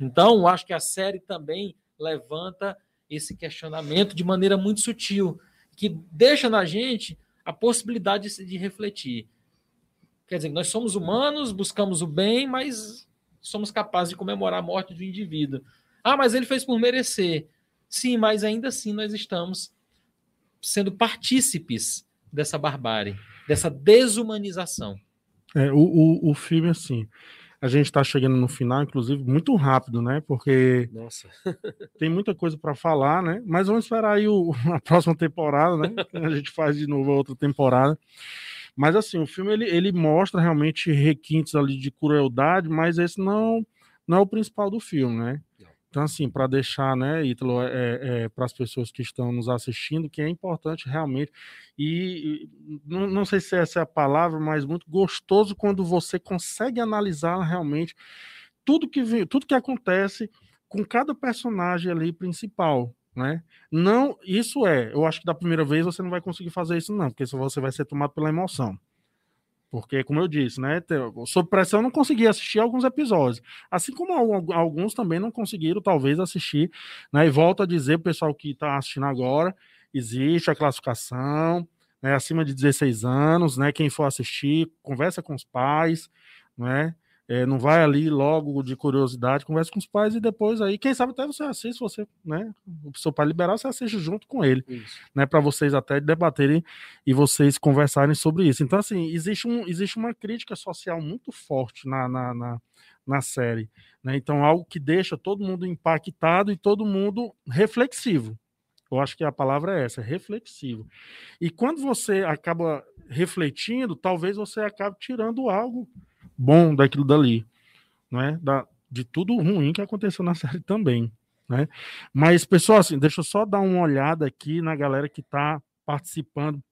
Então, acho que a série também levanta esse questionamento de maneira muito sutil, que deixa na gente a possibilidade de, de refletir. Quer dizer, nós somos humanos, buscamos o bem, mas somos capazes de comemorar a morte de um indivíduo. Ah, mas ele fez por merecer. Sim, mas ainda assim nós estamos sendo partícipes dessa barbárie, dessa desumanização. É, o, o, o filme, assim, a gente está chegando no final, inclusive, muito rápido, né? Porque Nossa. [LAUGHS] tem muita coisa para falar, né? Mas vamos esperar aí o, [LAUGHS] a próxima temporada, né? A gente faz de novo a outra temporada. Mas assim, o filme ele, ele mostra realmente requintes ali de crueldade, mas esse não, não é o principal do filme, né? Então, assim, para deixar, né, Ítalo, é, é, para as pessoas que estão nos assistindo, que é importante realmente, e, e não, não, sei se essa é a palavra, mas muito gostoso quando você consegue analisar realmente tudo que, tudo que acontece com cada personagem ali principal, né? Não, isso é, eu acho que da primeira vez você não vai conseguir fazer isso, não, porque você vai ser tomado pela emoção. Porque, como eu disse, né, sob pressão eu não consegui assistir alguns episódios. Assim como alguns também não conseguiram, talvez, assistir. Né, e volto a dizer, o pessoal que está assistindo agora, existe a classificação, né, acima de 16 anos, né, quem for assistir, conversa com os pais, né, é, não vai ali logo de curiosidade, conversa com os pais e depois aí, quem sabe até você assiste, você, né, o seu pai liberar, você assiste junto com ele, isso. né, para vocês até debaterem e vocês conversarem sobre isso. Então, assim, existe, um, existe uma crítica social muito forte na, na, na, na série, né, então algo que deixa todo mundo impactado e todo mundo reflexivo. Eu acho que a palavra é essa, reflexivo. E quando você acaba refletindo, talvez você acabe tirando algo bom daquilo dali, né? Da, de tudo ruim que aconteceu na [LAUGHS] série também, né? Mas, pessoal, assim, deixa eu só dar uma olhada aqui na galera que está participando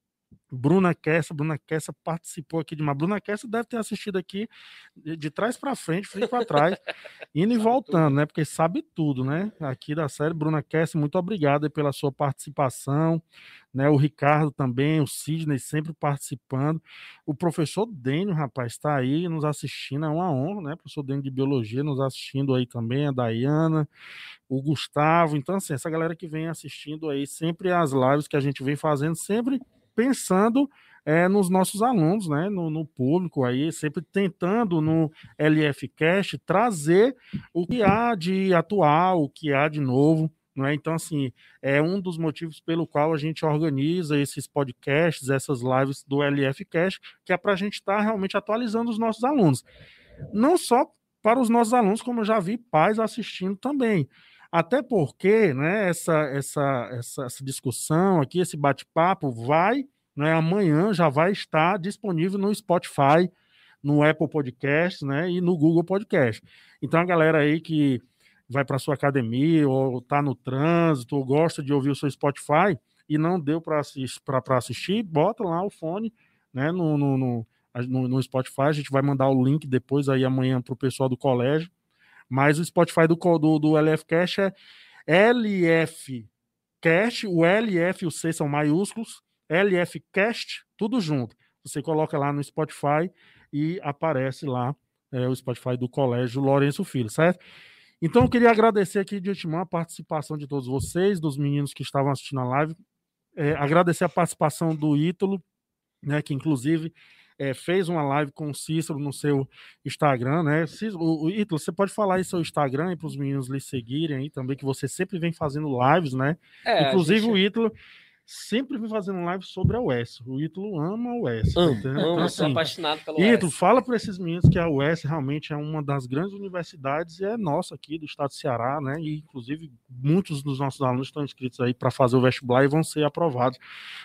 Bruna Kessa, Bruna Kessa participou aqui de uma. Bruna Kessa deve ter assistido aqui de, de trás para frente, frente para trás, indo e voltando, né? Porque sabe tudo, né? Aqui da série. Bruna Kessa, muito obrigado pela sua participação, né? O Ricardo também, o Sidney sempre participando. O professor Dênio, rapaz, está aí nos assistindo, é uma honra, né? O professor Dênio de Biologia nos assistindo aí também, a Dayana, o Gustavo. Então, assim, essa galera que vem assistindo aí, sempre as lives que a gente vem fazendo, sempre pensando é, nos nossos alunos, né, no, no, público aí, sempre tentando no LFcast trazer o que há de atual, o que há de novo, não é? Então, assim, é um dos motivos pelo qual a gente organiza esses podcasts, essas lives do LFcast, que é para a gente estar tá realmente atualizando os nossos alunos. Não só para os nossos alunos, como eu já vi pais assistindo também. Até porque né, essa, essa, essa, essa discussão aqui, esse bate-papo, vai, né, amanhã já vai estar disponível no Spotify, no Apple Podcast né, e no Google Podcast. Então, a galera aí que vai para sua academia ou está no trânsito ou gosta de ouvir o seu Spotify e não deu para assistir, assistir, bota lá o fone né, no, no, no, no Spotify. A gente vai mandar o link depois aí amanhã para o pessoal do colégio mas o Spotify do, do, do LF Cash é LF Cash, o LF e o C são maiúsculos, LF Cast, tudo junto. Você coloca lá no Spotify e aparece lá é, o Spotify do Colégio Lourenço Filho, certo? Então eu queria agradecer aqui de antemão a participação de todos vocês, dos meninos que estavam assistindo a live, é, agradecer a participação do Ítalo, né, que inclusive é, fez uma live com o Cícero no seu Instagram, né? O, o Ítalo, você pode falar aí seu Instagram para os meninos lhe seguirem aí também, que você sempre vem fazendo lives, né? É, Inclusive gente... o Ítalo sempre vem fazendo live sobre a UES. O Ítalo ama a UES. Amo, amo então, assim, sou apaixonado pela UES. Ítalo, fala para esses meninos que a UES realmente é uma das grandes universidades e é nossa aqui do estado do Ceará, né? E inclusive muitos dos nossos alunos estão inscritos aí para fazer o vestibular e vão ser aprovados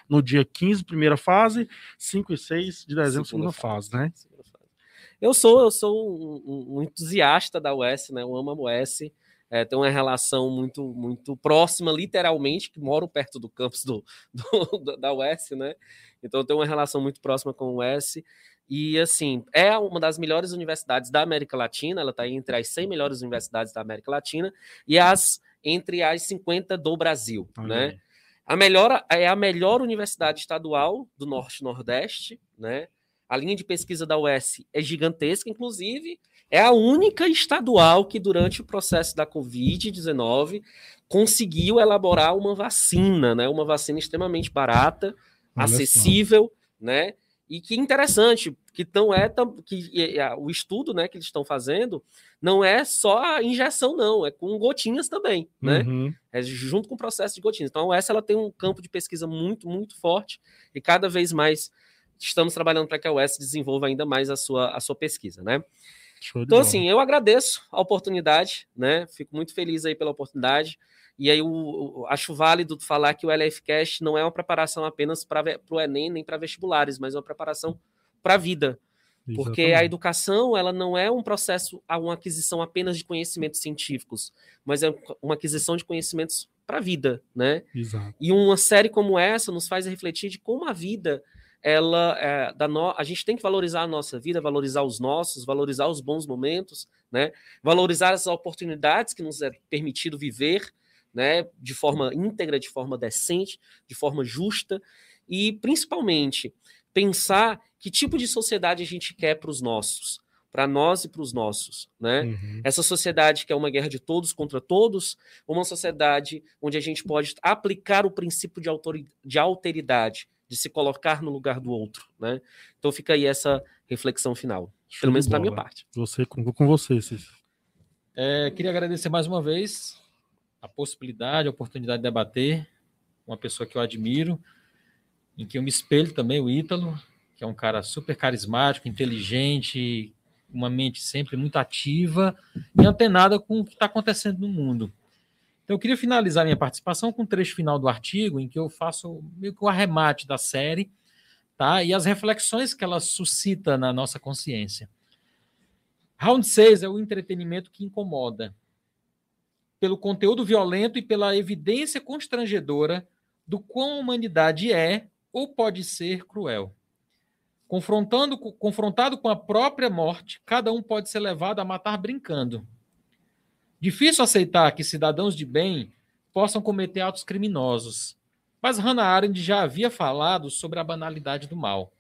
no dia 15, primeira fase, 5 e 6 de dezembro, segunda, segunda fase, fase, né? Eu sou, eu sou um, um, entusiasta da UES, né? Eu amo a UES é, tem uma relação muito muito próxima, literalmente, que moram perto do campus do, [LAUGHS] do, da UES, né? Então tem uma relação muito próxima com o UES. E assim, é uma das melhores universidades da América Latina, ela está entre as 100 melhores universidades da América Latina e as entre as 50 do Brasil, né? A melhor é a melhor universidade estadual do Norte Nordeste, né? A linha de pesquisa da UES é gigantesca, inclusive é a única estadual que, durante o processo da Covid-19, conseguiu elaborar uma vacina, né? Uma vacina extremamente barata, Olha acessível, só. né? E que interessante, que não é que o estudo, né, que eles estão fazendo, não é só a injeção, não, é com gotinhas também, né? Uhum. É junto com o processo de gotinhas. Então, essa ela tem um campo de pesquisa muito, muito forte e cada vez mais estamos trabalhando para que a UES desenvolva ainda mais a sua, a sua pesquisa, né? Então, assim, eu agradeço a oportunidade, né? Fico muito feliz aí pela oportunidade. E aí, eu, acho válido falar que o LFCast não é uma preparação apenas para o Enem nem para vestibulares, mas é uma preparação para a vida. Exatamente. Porque a educação ela não é um processo, uma aquisição apenas de conhecimentos científicos, mas é uma aquisição de conhecimentos para a vida, né? Exato. E uma série como essa nos faz refletir de como a vida ela é, da no... a gente tem que valorizar a nossa vida, valorizar os nossos, valorizar os bons momentos, né? Valorizar as oportunidades que nos é permitido viver, né? De forma íntegra, de forma decente, de forma justa e principalmente pensar que tipo de sociedade a gente quer para os nossos, para nós e para os nossos, né? Uhum. Essa sociedade que é uma guerra de todos contra todos, uma sociedade onde a gente pode aplicar o princípio de, de alteridade, de se colocar no lugar do outro, né? Então fica aí essa reflexão final, Show pelo menos para minha parte. Você com, com você, Cícero. É, queria agradecer mais uma vez a possibilidade, a oportunidade de debater uma pessoa que eu admiro, em que eu me espelho também, o Ítalo, que é um cara super carismático, inteligente, uma mente sempre muito ativa e antenada com o que está acontecendo no mundo. Então, eu queria finalizar minha participação com o um trecho final do artigo, em que eu faço meio que o arremate da série, tá? E as reflexões que ela suscita na nossa consciência. Round 6 é o entretenimento que incomoda, pelo conteúdo violento e pela evidência constrangedora do quão a humanidade é ou pode ser cruel. Confrontando, confrontado com a própria morte, cada um pode ser levado a matar brincando Difícil aceitar que cidadãos de bem possam cometer atos criminosos, mas Hannah Arendt já havia falado sobre a banalidade do mal.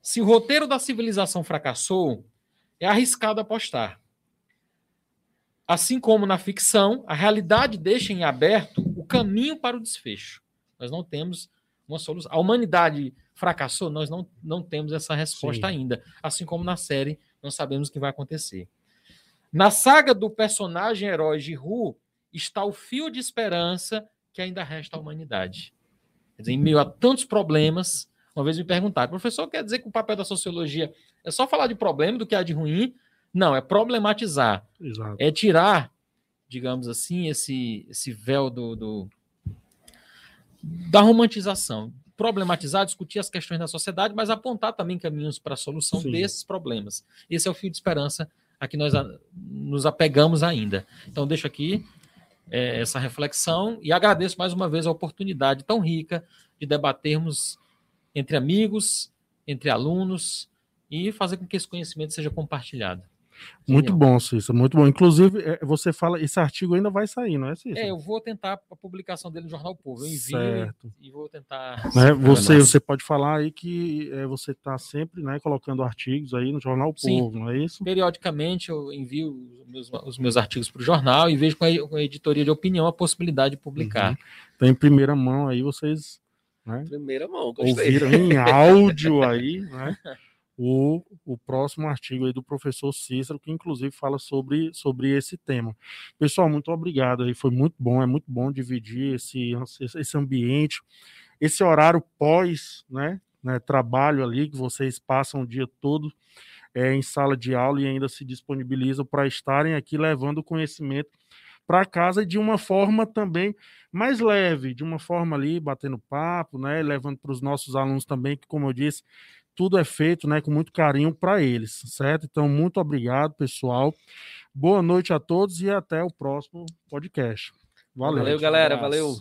Se o roteiro da civilização fracassou, é arriscado apostar. Assim como na ficção, a realidade deixa em aberto o caminho para o desfecho. Nós não temos uma solução. A humanidade fracassou, nós não, não temos essa resposta Sim. ainda. Assim como na série, não sabemos o que vai acontecer. Na saga do personagem herói de Ru está o fio de esperança que ainda resta à humanidade. Quer dizer, em meio a tantos problemas, uma vez me perguntaram, professor, quer dizer que o papel da sociologia é só falar de problema do que há de ruim? Não, é problematizar. Exato. É tirar, digamos assim, esse, esse véu do, do da romantização. Problematizar, discutir as questões da sociedade, mas apontar também caminhos para a solução Sim. desses problemas. Esse é o fio de esperança a que nós nos apegamos ainda. Então, deixo aqui é, essa reflexão e agradeço mais uma vez a oportunidade tão rica de debatermos entre amigos, entre alunos e fazer com que esse conhecimento seja compartilhado. Muito bom, Cícero, muito bom. Inclusive, é, você fala, esse artigo ainda vai sair, não é, Cícero? É, eu vou tentar a publicação dele no Jornal Povo. Eu envio certo. e vou tentar. Né? Você, você pode falar aí que é, você está sempre né, colocando artigos aí no Jornal Povo, Sim. não é isso? Periodicamente eu envio os meus, os meus artigos para o jornal e vejo com a, com a, editoria de opinião a possibilidade de publicar. Uhum. Então, em primeira mão aí, vocês. Né, primeira mão, gostei. Ouviram [LAUGHS] em áudio aí, né? O, o próximo artigo aí do professor Cícero, que inclusive fala sobre, sobre esse tema. Pessoal, muito obrigado aí, foi muito bom, é muito bom dividir esse, esse ambiente, esse horário pós, né, né, trabalho ali, que vocês passam o dia todo é, em sala de aula e ainda se disponibilizam para estarem aqui levando conhecimento para casa de uma forma também mais leve, de uma forma ali, batendo papo, né, levando para os nossos alunos também, que como eu disse, tudo é feito né, com muito carinho para eles, certo? Então, muito obrigado, pessoal. Boa noite a todos e até o próximo podcast. Valeu, Valeu galera. Valeu.